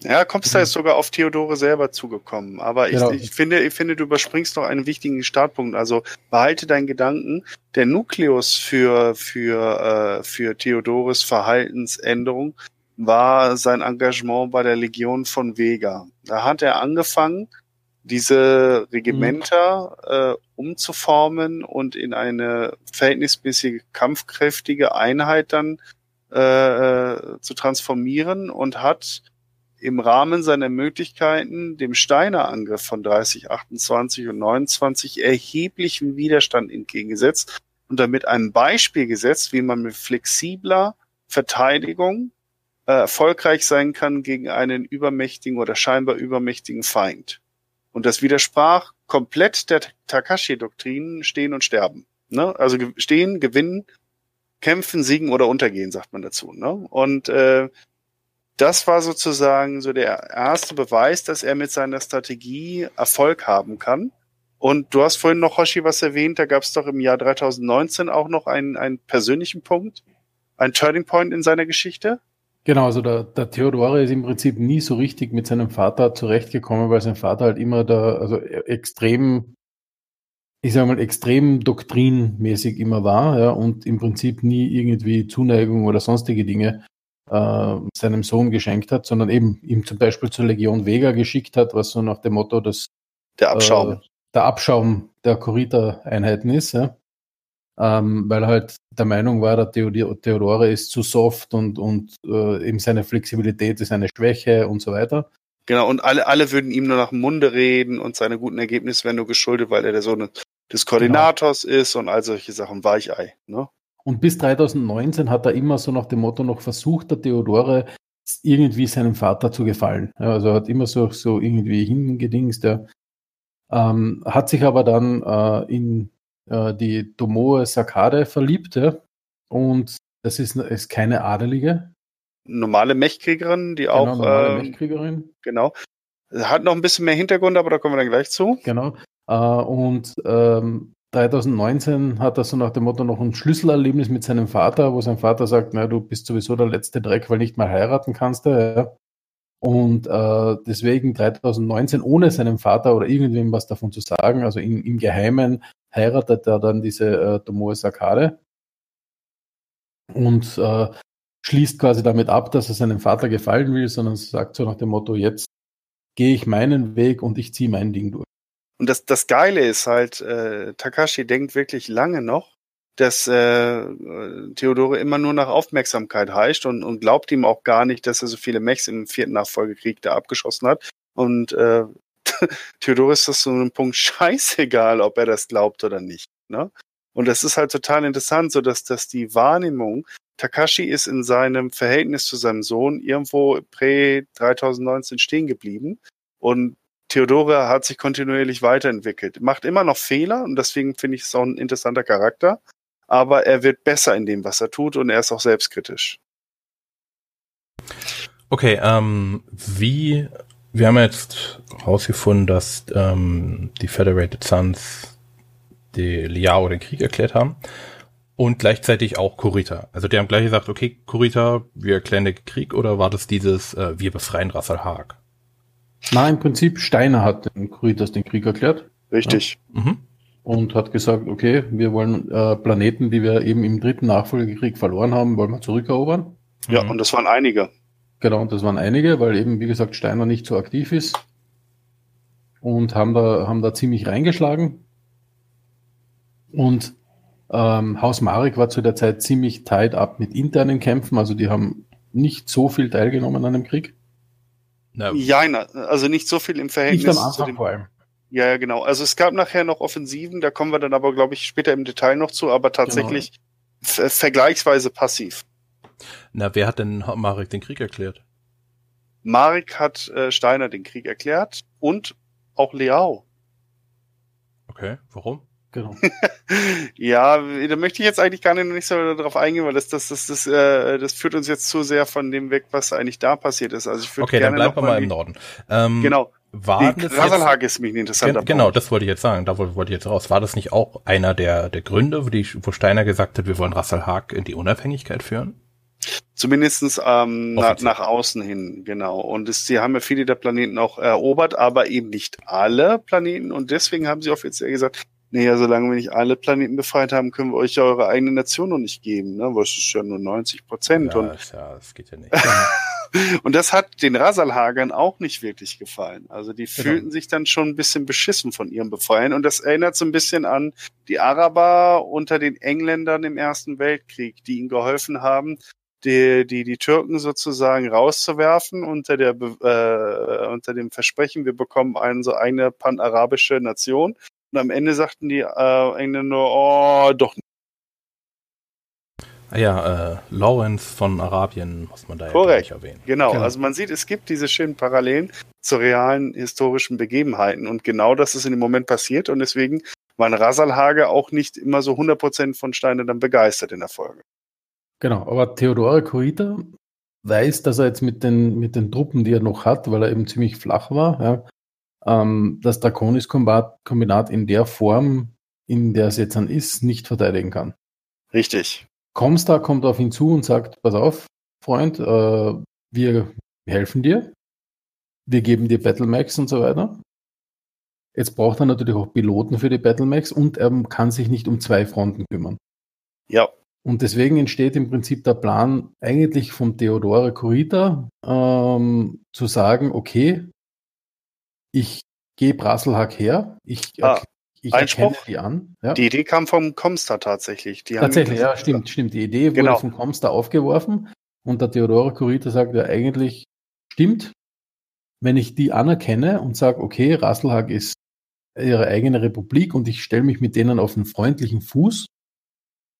Speaker 3: Ja, kommst da jetzt sogar auf Theodore selber zugekommen. Aber ich, genau. ich, finde, ich finde, du überspringst noch einen wichtigen Startpunkt. Also behalte deinen Gedanken. Der Nukleus für, für, äh, für Theodores Verhaltensänderung war sein Engagement bei der Legion von Vega. Da hat er angefangen, diese Regimenter äh, umzuformen und in eine verhältnismäßig kampfkräftige Einheit dann äh, äh, zu transformieren und hat im Rahmen seiner Möglichkeiten dem Steiner Angriff von 30, 28 und 29 erheblichen Widerstand entgegengesetzt und damit ein Beispiel gesetzt, wie man mit flexibler Verteidigung äh, erfolgreich sein kann gegen einen übermächtigen oder scheinbar übermächtigen Feind. Und das widersprach komplett der Takashi-Doktrin stehen und sterben. Ne? Also stehen, gewinnen, kämpfen, siegen oder untergehen, sagt man dazu. Ne? Und äh, das war sozusagen so der erste Beweis, dass er mit seiner Strategie Erfolg haben kann. Und du hast vorhin noch, Hoshi, was erwähnt, da gab es doch im Jahr 2019 auch noch einen, einen persönlichen Punkt, einen Turning Point in seiner Geschichte.
Speaker 4: Genau, also der, der Theodore ist im Prinzip nie so richtig mit seinem Vater zurechtgekommen, weil sein Vater halt immer da, also extrem, ich sag mal, extrem doktrinmäßig immer war, ja, und im Prinzip nie irgendwie Zuneigung oder sonstige Dinge äh, seinem Sohn geschenkt hat, sondern eben ihm zum Beispiel zur Legion Vega geschickt hat, was so nach dem Motto, dass
Speaker 3: der Abschaum,
Speaker 4: äh, der Abschaum der Corita-Einheiten ist, ja. Ähm, weil er halt der Meinung war, der Theodore ist zu soft und, und äh, eben seine Flexibilität ist eine Schwäche und so weiter.
Speaker 3: Genau, und alle, alle würden ihm nur nach dem Munde reden und seine guten Ergebnisse wären nur geschuldet, weil er der Sohn des Koordinators genau. ist und all solche Sachen, Weichei. Ne?
Speaker 4: Und bis 2019 hat er immer so nach dem Motto noch versucht, der Theodore irgendwie seinem Vater zu gefallen. Also hat immer so, so irgendwie hingedingst. Ja. Ähm, hat sich aber dann äh, in äh, die Tomoe Sakade verliebt, ja? und das ist, ist keine Adelige.
Speaker 3: Normale Mechkriegerin, die genau, auch. Normale äh, Mechkriegerin. Genau. Hat noch ein bisschen mehr Hintergrund, aber da kommen wir dann gleich zu.
Speaker 4: Genau. Äh, und ähm, 2019 hat er so nach dem Motto noch ein Schlüsselerlebnis mit seinem Vater, wo sein Vater sagt, na, du bist sowieso der letzte Dreck, weil nicht mal heiraten kannst. Ja. Und äh, deswegen 2019 ohne seinem Vater oder irgendwem was davon zu sagen, also im Geheimen heiratet er dann diese äh, Tomoe Sakade und schließt quasi damit ab, dass er seinem Vater gefallen will, sondern sagt so nach dem Motto, jetzt gehe ich meinen Weg und ich ziehe mein Ding durch.
Speaker 3: Und das, das Geile ist halt, äh, Takashi denkt wirklich lange noch, dass äh, Theodore immer nur nach Aufmerksamkeit heischt und, und glaubt ihm auch gar nicht, dass er so viele Mechs im vierten Nachfolgekrieg da abgeschossen hat. Und äh, [LAUGHS] Theodore ist das so ein Punkt [LAUGHS] scheißegal, ob er das glaubt oder nicht. Ne? Und das ist halt total interessant, so dass, dass die Wahrnehmung, Takashi ist in seinem Verhältnis zu seinem Sohn irgendwo prä 3019 stehen geblieben und Theodore hat sich kontinuierlich weiterentwickelt, macht immer noch Fehler und deswegen finde ich es auch ein interessanter Charakter, aber er wird besser in dem, was er tut und er ist auch selbstkritisch.
Speaker 2: Okay, ähm, wie wir haben jetzt herausgefunden, dass ähm, die Federated Sons die Liao den Krieg erklärt haben und gleichzeitig auch Kurita. Also die haben gleich gesagt, okay, Kurita, wir erklären den Krieg oder war das dieses, äh, wir befreien Rassel Haag?
Speaker 4: Na, im Prinzip Steiner hat den Kuritas den Krieg erklärt.
Speaker 3: Richtig.
Speaker 4: Ja. Mhm. Und hat gesagt, okay, wir wollen äh, Planeten, die wir eben im dritten Nachfolgekrieg verloren haben, wollen wir zurückerobern.
Speaker 3: Ja, mhm. und das waren einige.
Speaker 4: Genau, das waren einige, weil eben, wie gesagt, Steiner nicht so aktiv ist und haben da, haben da ziemlich reingeschlagen. Und ähm, Haus Marek war zu der Zeit ziemlich tight up mit internen Kämpfen, also die haben nicht so viel teilgenommen an dem Krieg.
Speaker 3: No. Ja, also nicht so viel im Verhältnis
Speaker 4: nicht am Anfang zu dem, vor allem.
Speaker 3: Ja, ja, genau. Also es gab nachher noch Offensiven, da kommen wir dann aber, glaube ich, später im Detail noch zu, aber tatsächlich genau. vergleichsweise passiv.
Speaker 2: Na, wer hat denn Marek den Krieg erklärt?
Speaker 3: Marek hat äh, Steiner den Krieg erklärt und auch Leao.
Speaker 2: Okay, warum?
Speaker 3: Genau. [LAUGHS] ja, da möchte ich jetzt eigentlich gar nicht, so darauf eingehen, weil das, das, das, das, äh, das führt uns jetzt zu sehr von dem weg, was eigentlich da passiert ist. Also ich würde
Speaker 2: okay,
Speaker 3: gerne
Speaker 2: dann bleiben wir mal im Norden.
Speaker 3: Ähm, genau.
Speaker 2: War
Speaker 3: die Rasalhag ist mich ein interessanter
Speaker 2: Gen Genau, das wollte ich jetzt sagen. Da wollte ich jetzt raus. War das nicht auch einer der, der Gründe, wo, die, wo Steiner gesagt hat, wir wollen Rassalhag in die Unabhängigkeit führen?
Speaker 3: Zumindestens ähm, nach, nach außen hin, genau. Und es, sie haben ja viele der Planeten auch erobert, aber eben nicht alle Planeten. Und deswegen haben sie offiziell gesagt, naja, solange wir nicht alle Planeten befreit haben, können wir euch ja eure eigene Nation noch nicht geben, ne? Was ist ja nur 90 Prozent.
Speaker 2: Ja,
Speaker 3: und
Speaker 2: ja, das geht ja nicht. [LAUGHS]
Speaker 3: und das hat den Rasalhagern auch nicht wirklich gefallen. Also die genau. fühlten sich dann schon ein bisschen beschissen von ihrem Befreien. Und das erinnert so ein bisschen an die Araber unter den Engländern im Ersten Weltkrieg, die ihnen geholfen haben, die, die, die Türken sozusagen rauszuwerfen unter der äh, unter dem Versprechen, wir bekommen eine so eine panarabische Nation. Und am Ende sagten die äh, Engländer, oh, doch nicht.
Speaker 2: Ah ja, äh, Lawrence von Arabien muss man da
Speaker 3: Korrekt. ja erwähnen. Genau. genau, also man sieht, es gibt diese schönen Parallelen zu realen historischen Begebenheiten und genau das ist in dem Moment passiert und deswegen waren Rasalhage auch nicht immer so 100% von Steine dann begeistert in der Folge.
Speaker 4: Genau, aber Theodore Kurita weiß, dass er jetzt mit den, mit den Truppen, die er noch hat, weil er eben ziemlich flach war, ja, ähm, das Draconis-Kombinat in der Form, in der es jetzt dann ist, nicht verteidigen kann.
Speaker 3: Richtig.
Speaker 4: Comstar kommt auf ihn zu und sagt, pass auf, Freund, äh, wir helfen dir, wir geben dir Battlemax und so weiter. Jetzt braucht er natürlich auch Piloten für die Battlemax und er kann sich nicht um zwei Fronten kümmern.
Speaker 3: Ja.
Speaker 4: Und deswegen entsteht im Prinzip der Plan eigentlich von Theodore Kurita ähm, zu sagen, okay, ich gebe Rasselhack her, ich,
Speaker 3: ah,
Speaker 4: ich
Speaker 3: erkenne
Speaker 4: die an. Ja.
Speaker 3: Die Idee kam vom Comstar tatsächlich.
Speaker 4: Die tatsächlich, ja, stimmt, stimmt. Die Idee wurde genau. vom Comstar aufgeworfen und der Theodore Kurita sagt ja eigentlich, stimmt, wenn ich die anerkenne und sage, okay, Rasselhack ist ihre eigene Republik und ich stelle mich mit denen auf einen freundlichen Fuß,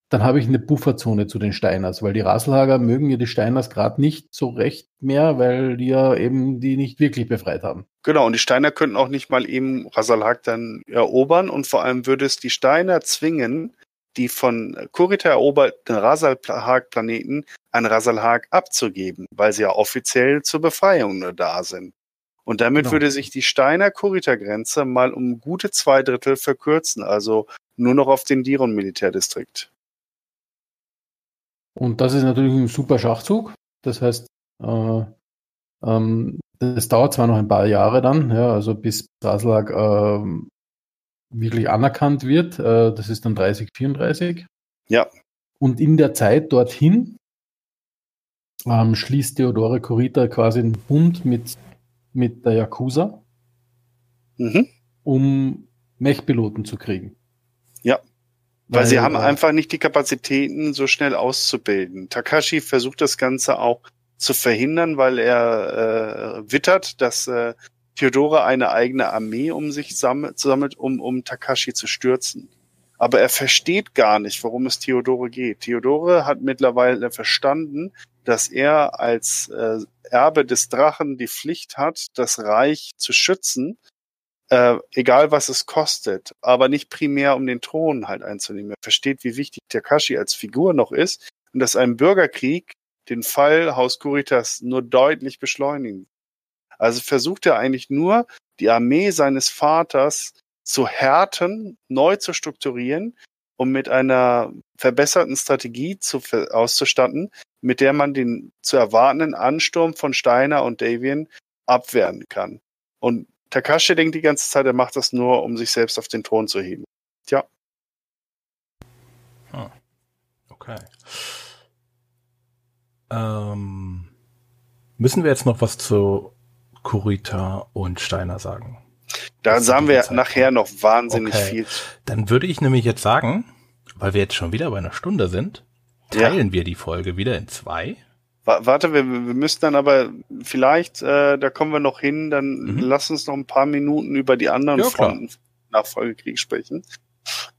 Speaker 4: dann habe ich eine Bufferzone zu den Steiners, weil die Rasselhager mögen ja die Steiners gerade nicht so recht mehr, weil die ja eben die nicht wirklich befreit haben.
Speaker 3: Genau, und die Steiner könnten auch nicht mal eben Rasselhag dann erobern und vor allem würde es die Steiner zwingen, die von Kurita eroberten Rasalhag-Planeten an Rasalhag abzugeben, weil sie ja offiziell zur Befreiung nur da sind. Und damit genau. würde sich die Steiner Kurita-Grenze mal um gute zwei Drittel verkürzen, also nur noch auf den Diron-Militärdistrikt.
Speaker 4: Und das ist natürlich ein super Schachzug. Das heißt, äh, ähm, das dauert zwar noch ein paar Jahre dann, ja, also bis Raslag äh, wirklich anerkannt wird. Äh, das ist dann 30, 34.
Speaker 3: Ja.
Speaker 4: Und in der Zeit dorthin ähm, schließt Theodore Kurita quasi einen Bund mit, mit der Yakuza,
Speaker 3: mhm.
Speaker 4: um Mechpiloten zu kriegen.
Speaker 3: Weil, Weil sie haben einfach nicht die Kapazitäten, so schnell auszubilden. Takashi versucht das Ganze auch zu verhindern, weil er äh, wittert, dass äh, Theodore eine eigene Armee um sich sammelt, sammelt um, um Takashi zu stürzen. Aber er versteht gar nicht, worum es Theodore geht. Theodore hat mittlerweile verstanden, dass er als äh, Erbe des Drachen die Pflicht hat, das Reich zu schützen äh, egal was es kostet, aber nicht primär um den Thron halt einzunehmen. Er versteht, wie wichtig Takashi als Figur noch ist und dass ein Bürgerkrieg den Fall Haus Kuritas nur deutlich beschleunigen. Also versucht er eigentlich nur, die Armee seines Vaters zu härten, neu zu strukturieren, um mit einer verbesserten Strategie zu, auszustatten, mit der man den zu erwartenden Ansturm von Steiner und Davian abwehren kann. Und Takashi denkt die ganze Zeit, er macht das nur, um sich selbst auf den Thron zu heben. Tja.
Speaker 2: Hm. Okay. Ähm, müssen wir jetzt noch was zu Kurita und Steiner sagen?
Speaker 3: Da sagen wir nachher noch wahnsinnig okay. viel.
Speaker 2: Dann würde ich nämlich jetzt sagen, weil wir jetzt schon wieder bei einer Stunde sind, teilen ja. wir die Folge wieder in zwei.
Speaker 3: Warte, wir, wir müssen dann aber vielleicht, äh, da kommen wir noch hin, dann mhm. lass uns noch ein paar Minuten über die anderen ja, Fronten Nachfolgekrieg sprechen.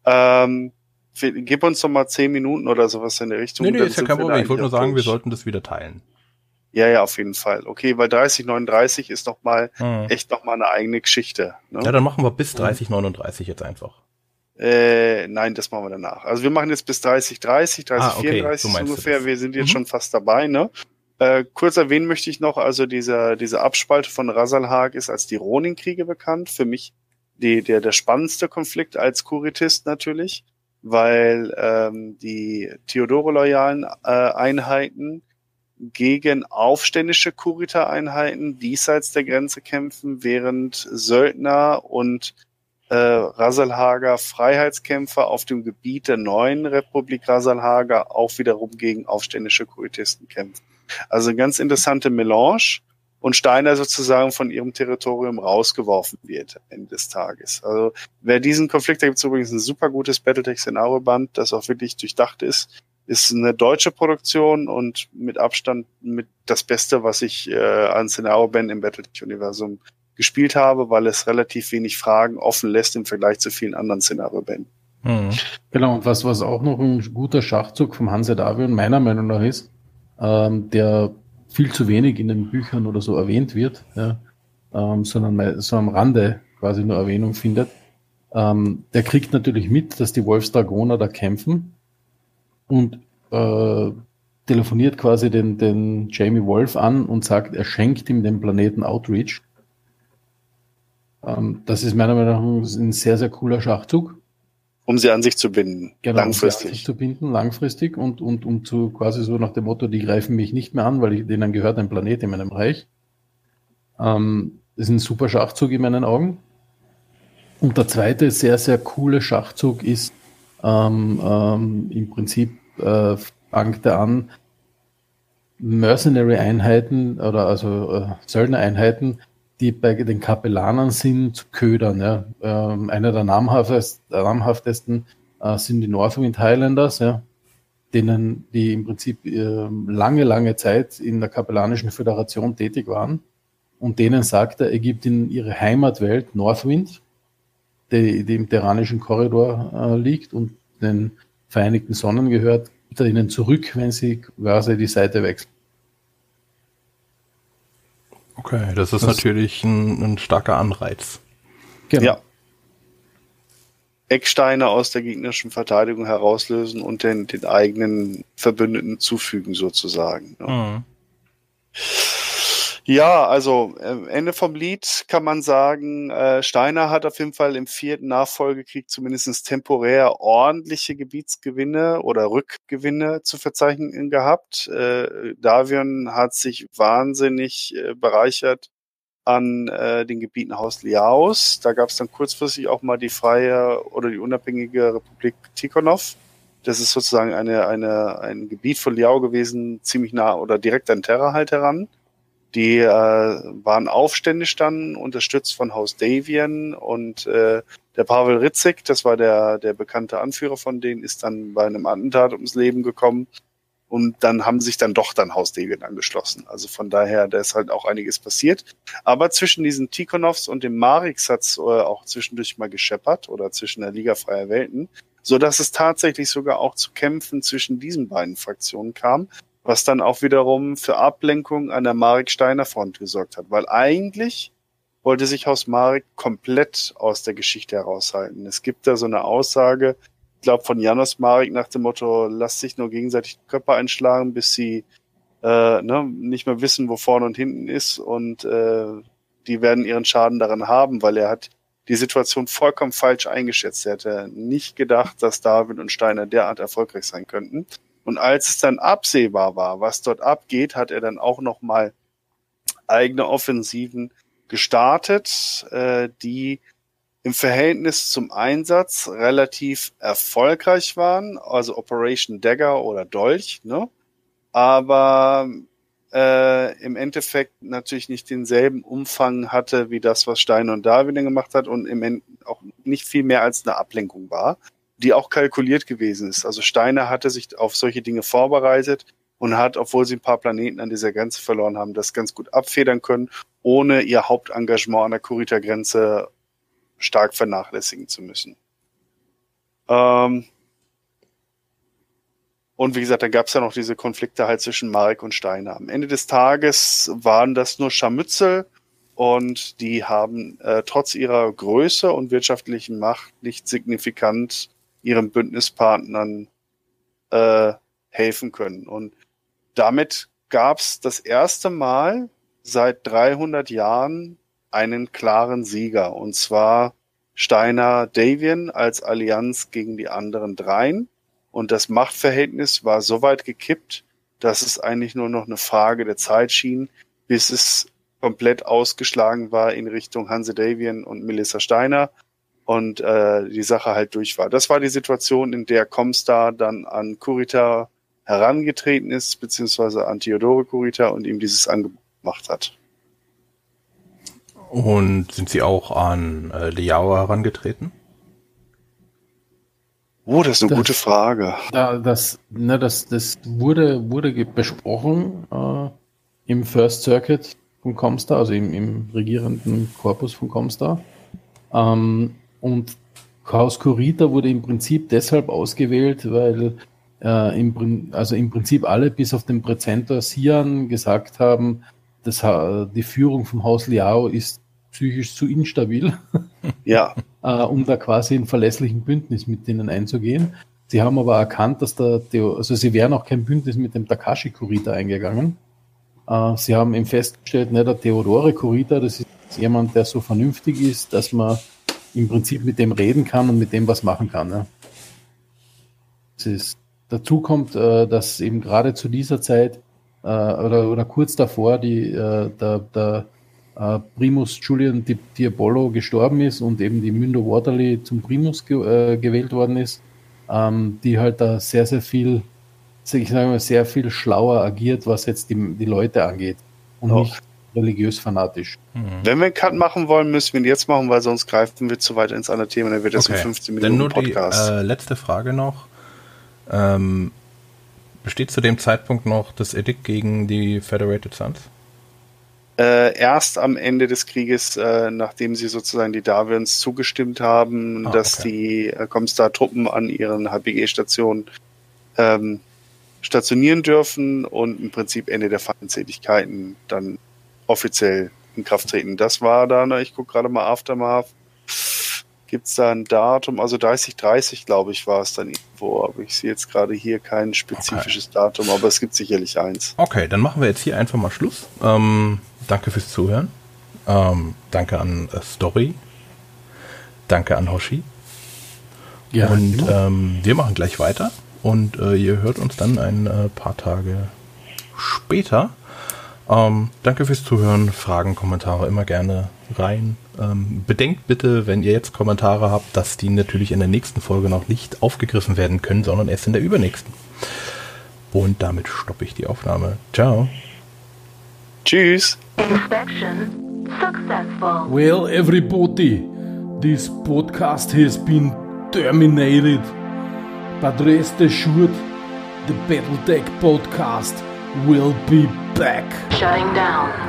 Speaker 3: Ähm, gib uns noch mal zehn Minuten oder sowas in der Richtung.
Speaker 2: Nee, nee, ist ja kein Problem. Ich wollte nur sagen, durch. wir sollten das wieder teilen.
Speaker 3: Ja, ja, auf jeden Fall. Okay, weil 3039 ist noch mal mhm. echt noch mal eine eigene Geschichte.
Speaker 2: Ne? Ja, dann machen wir bis 3039 jetzt einfach.
Speaker 3: Äh, nein, das machen wir danach. Also wir machen jetzt bis 30, 30, 30, ah, okay. 34 so ungefähr. Wir sind jetzt mhm. schon fast dabei, ne? Äh, kurz erwähnen möchte ich noch, also dieser, diese Abspalte von Rasalhag ist als die Ronin-Kriege bekannt. Für mich die, der, der spannendste Konflikt als Kuritist natürlich, weil ähm, die Theodore-loyalen äh, Einheiten gegen aufständische Kurita-Einheiten diesseits der Grenze kämpfen, während Söldner und äh, Rasalhager Freiheitskämpfer auf dem Gebiet der neuen Republik Rasalhager auch wiederum gegen aufständische Kuritisten kämpfen. Also eine ganz interessante Melange und Steiner sozusagen von ihrem Territorium rausgeworfen wird Ende des Tages. Also wer diesen Konflikt, da gibt es übrigens ein super gutes Battletech-Szenario-Band, das auch wirklich durchdacht ist, ist eine deutsche Produktion und mit Abstand mit das Beste, was ich äh, an Szenario-Band im Battletech-Universum gespielt habe, weil es relativ wenig Fragen offen lässt im Vergleich zu vielen anderen Szenario-Bänden.
Speaker 4: Mhm. Genau, und was, was auch noch ein guter Schachzug vom Hanse Davion meiner Meinung nach ist, ähm, der viel zu wenig in den Büchern oder so erwähnt wird, ja, ähm, sondern so am Rande quasi nur Erwähnung findet. Ähm, der kriegt natürlich mit, dass die Wolfsdragoner da kämpfen und äh, telefoniert quasi den, den Jamie Wolf an und sagt, er schenkt ihm den Planeten Outreach. Ähm, das ist meiner Meinung nach ein sehr, sehr cooler Schachzug.
Speaker 3: Um sie an sich zu binden,
Speaker 4: genau, langfristig. Um sie an sich zu binden, langfristig und, und um zu quasi so nach dem Motto, die greifen mich nicht mehr an, weil ich, denen gehört ein Planet in meinem Reich. Ähm, das ist ein super Schachzug in meinen Augen. Und der zweite sehr, sehr coole Schachzug ist ähm, ähm, im Prinzip äh, fangt er an, Mercenary-Einheiten oder also äh, Söldner-Einheiten, die bei den Kapellanern sind, zu ködern. Ja. Ähm, einer der namhaftesten, namhaftesten äh, sind die Northwind Highlanders, ja, denen, die im Prinzip äh, lange, lange Zeit in der kapellanischen Föderation tätig waren. Und denen sagt er, er gibt ihnen ihre Heimatwelt Northwind, die, die im terranischen Korridor äh, liegt und den Vereinigten Sonnen gehört, gibt er ihnen zurück, wenn sie quasi die Seite wechseln.
Speaker 2: Okay, das ist das natürlich ein, ein, starker Anreiz.
Speaker 3: Genau. Ja. Ecksteine aus der gegnerischen Verteidigung herauslösen und den, den eigenen Verbündeten zufügen, sozusagen. Ne? Mhm. Ja, also äh, Ende vom Lied kann man sagen, äh, Steiner hat auf jeden Fall im vierten Nachfolgekrieg zumindest temporär ordentliche Gebietsgewinne oder Rückgewinne zu verzeichnen gehabt. Äh, Davion hat sich wahnsinnig äh, bereichert an äh, den Gebieten Haus Liaos. Da gab es dann kurzfristig auch mal die freie oder die unabhängige Republik Tikhonov. Das ist sozusagen eine, eine, ein Gebiet von Liao gewesen, ziemlich nah oder direkt an Terra halt heran. Die äh, waren aufständisch dann, unterstützt von Haus Davian und äh, der Pavel Ritzig, das war der, der bekannte Anführer von denen, ist dann bei einem Attentat ums Leben gekommen. Und dann haben sich dann doch dann Haus Davian angeschlossen. Also von daher, da ist halt auch einiges passiert. Aber zwischen diesen Tikonovs und dem Marix hat es äh, auch zwischendurch mal gescheppert oder zwischen der Liga Freier Welten, so dass es tatsächlich sogar auch zu Kämpfen zwischen diesen beiden Fraktionen kam was dann auch wiederum für Ablenkung an der Marek-Steiner Front gesorgt hat, weil eigentlich wollte sich Haus Marek komplett aus der Geschichte heraushalten. Es gibt da so eine Aussage, ich glaube von Janos Marek nach dem Motto, lasst sich nur gegenseitig Körper einschlagen, bis sie äh, ne, nicht mehr wissen, wo vorne und hinten ist und äh, die werden ihren Schaden daran haben, weil er hat die Situation vollkommen falsch eingeschätzt. Er hätte nicht gedacht, dass David und Steiner derart erfolgreich sein könnten. Und als es dann absehbar war, was dort abgeht, hat er dann auch nochmal eigene Offensiven gestartet, äh, die im Verhältnis zum Einsatz relativ erfolgreich waren, also Operation Dagger oder Dolch, ne? aber äh, im Endeffekt natürlich nicht denselben Umfang hatte wie das, was Stein und Darwin gemacht hat und im End auch nicht viel mehr als eine Ablenkung war die auch kalkuliert gewesen ist. Also Steiner hatte sich auf solche Dinge vorbereitet und hat, obwohl sie ein paar Planeten an dieser Grenze verloren haben, das ganz gut abfedern können, ohne ihr Hauptengagement an der Kurita-Grenze stark vernachlässigen zu müssen. Ähm und wie gesagt, dann gab es ja noch diese Konflikte halt zwischen Marek und Steiner. Am Ende des Tages waren das nur Scharmützel und die haben äh, trotz ihrer Größe und wirtschaftlichen Macht nicht signifikant ihren Bündnispartnern äh, helfen können. Und damit gab es das erste Mal seit 300 Jahren einen klaren Sieger, und zwar Steiner Davian als Allianz gegen die anderen dreien. Und das Machtverhältnis war so weit gekippt, dass es eigentlich nur noch eine Frage der Zeit schien, bis es komplett ausgeschlagen war in Richtung Hanse Davian und Melissa Steiner und äh, die Sache halt durch war. Das war die Situation, in der Comstar dann an Kurita herangetreten ist, beziehungsweise an Theodore Kurita und ihm dieses Angebot gemacht hat.
Speaker 2: Und sind Sie auch an äh, Liao herangetreten?
Speaker 3: Oh, das ist eine das, gute Frage.
Speaker 4: Da, das, ne, das, das wurde, wurde besprochen äh, im First Circuit von Comstar, also im, im regierenden Korpus von Comstar. Ähm, und Chaos Kurita wurde im Prinzip deshalb ausgewählt, weil äh, im, also im Prinzip alle bis auf den Präzenter Sian gesagt haben, dass die Führung vom Haus Liao ist psychisch zu instabil, [LAUGHS]
Speaker 3: ja.
Speaker 4: äh, um da quasi ein verlässlichen Bündnis mit denen einzugehen. Sie haben aber erkannt, dass der, also sie wären auch kein Bündnis mit dem Takashi Kurita eingegangen. Äh, sie haben eben festgestellt, ne, der Theodore Kurita, das ist jemand, der so vernünftig ist, dass man im Prinzip mit dem reden kann und mit dem was machen kann. Ne? Ist, dazu kommt, äh, dass eben gerade zu dieser Zeit äh, oder, oder kurz davor die, äh, der, der äh, Primus Julian Di Diabolo gestorben ist und eben die Mündo Waterley zum Primus ge äh, gewählt worden ist, ähm, die halt da sehr, sehr viel, ich sage mal, sehr viel schlauer agiert, was jetzt die, die Leute angeht und oh. nicht religiös fanatisch.
Speaker 3: Mhm. Wenn wir einen Cut machen wollen, müssen wir ihn jetzt machen, weil sonst greifen wir zu weit ins andere Thema, dann wird das okay. ein 15 Minuten
Speaker 2: nur Podcast. Die äh, letzte Frage noch. Ähm, besteht zu dem Zeitpunkt noch das Edikt gegen die Federated Sons?
Speaker 3: Äh, erst am Ende des Krieges, äh, nachdem sie sozusagen die Darwins zugestimmt haben, ah, dass okay. die äh, Comstar-Truppen an ihren HPG-Stationen ähm, stationieren dürfen und im Prinzip Ende der Feindseligkeiten dann offiziell in Kraft treten. Das war dann, ich gucke gerade mal Aftermath, gibt es da ein Datum, also 3030 glaube ich war es dann irgendwo, aber ich sehe jetzt gerade hier kein spezifisches okay. Datum, aber es gibt sicherlich eins.
Speaker 2: Okay, dann machen wir jetzt hier einfach mal Schluss. Ähm, danke fürs Zuhören. Ähm, danke an äh, Story. Danke an Hoshi. Ja, und ähm, wir machen gleich weiter und äh, ihr hört uns dann ein äh, paar Tage später. Ähm, danke fürs Zuhören. Fragen, Kommentare immer gerne rein. Ähm, bedenkt bitte, wenn ihr jetzt Kommentare habt, dass die natürlich in der nächsten Folge noch nicht aufgegriffen werden können, sondern erst in der übernächsten. Und damit stoppe ich die Aufnahme. Ciao.
Speaker 3: Tschüss. Inspection
Speaker 4: successful. Well, everybody, this podcast has been terminated. But rest assured, the Battletech podcast will be back. Shutting down.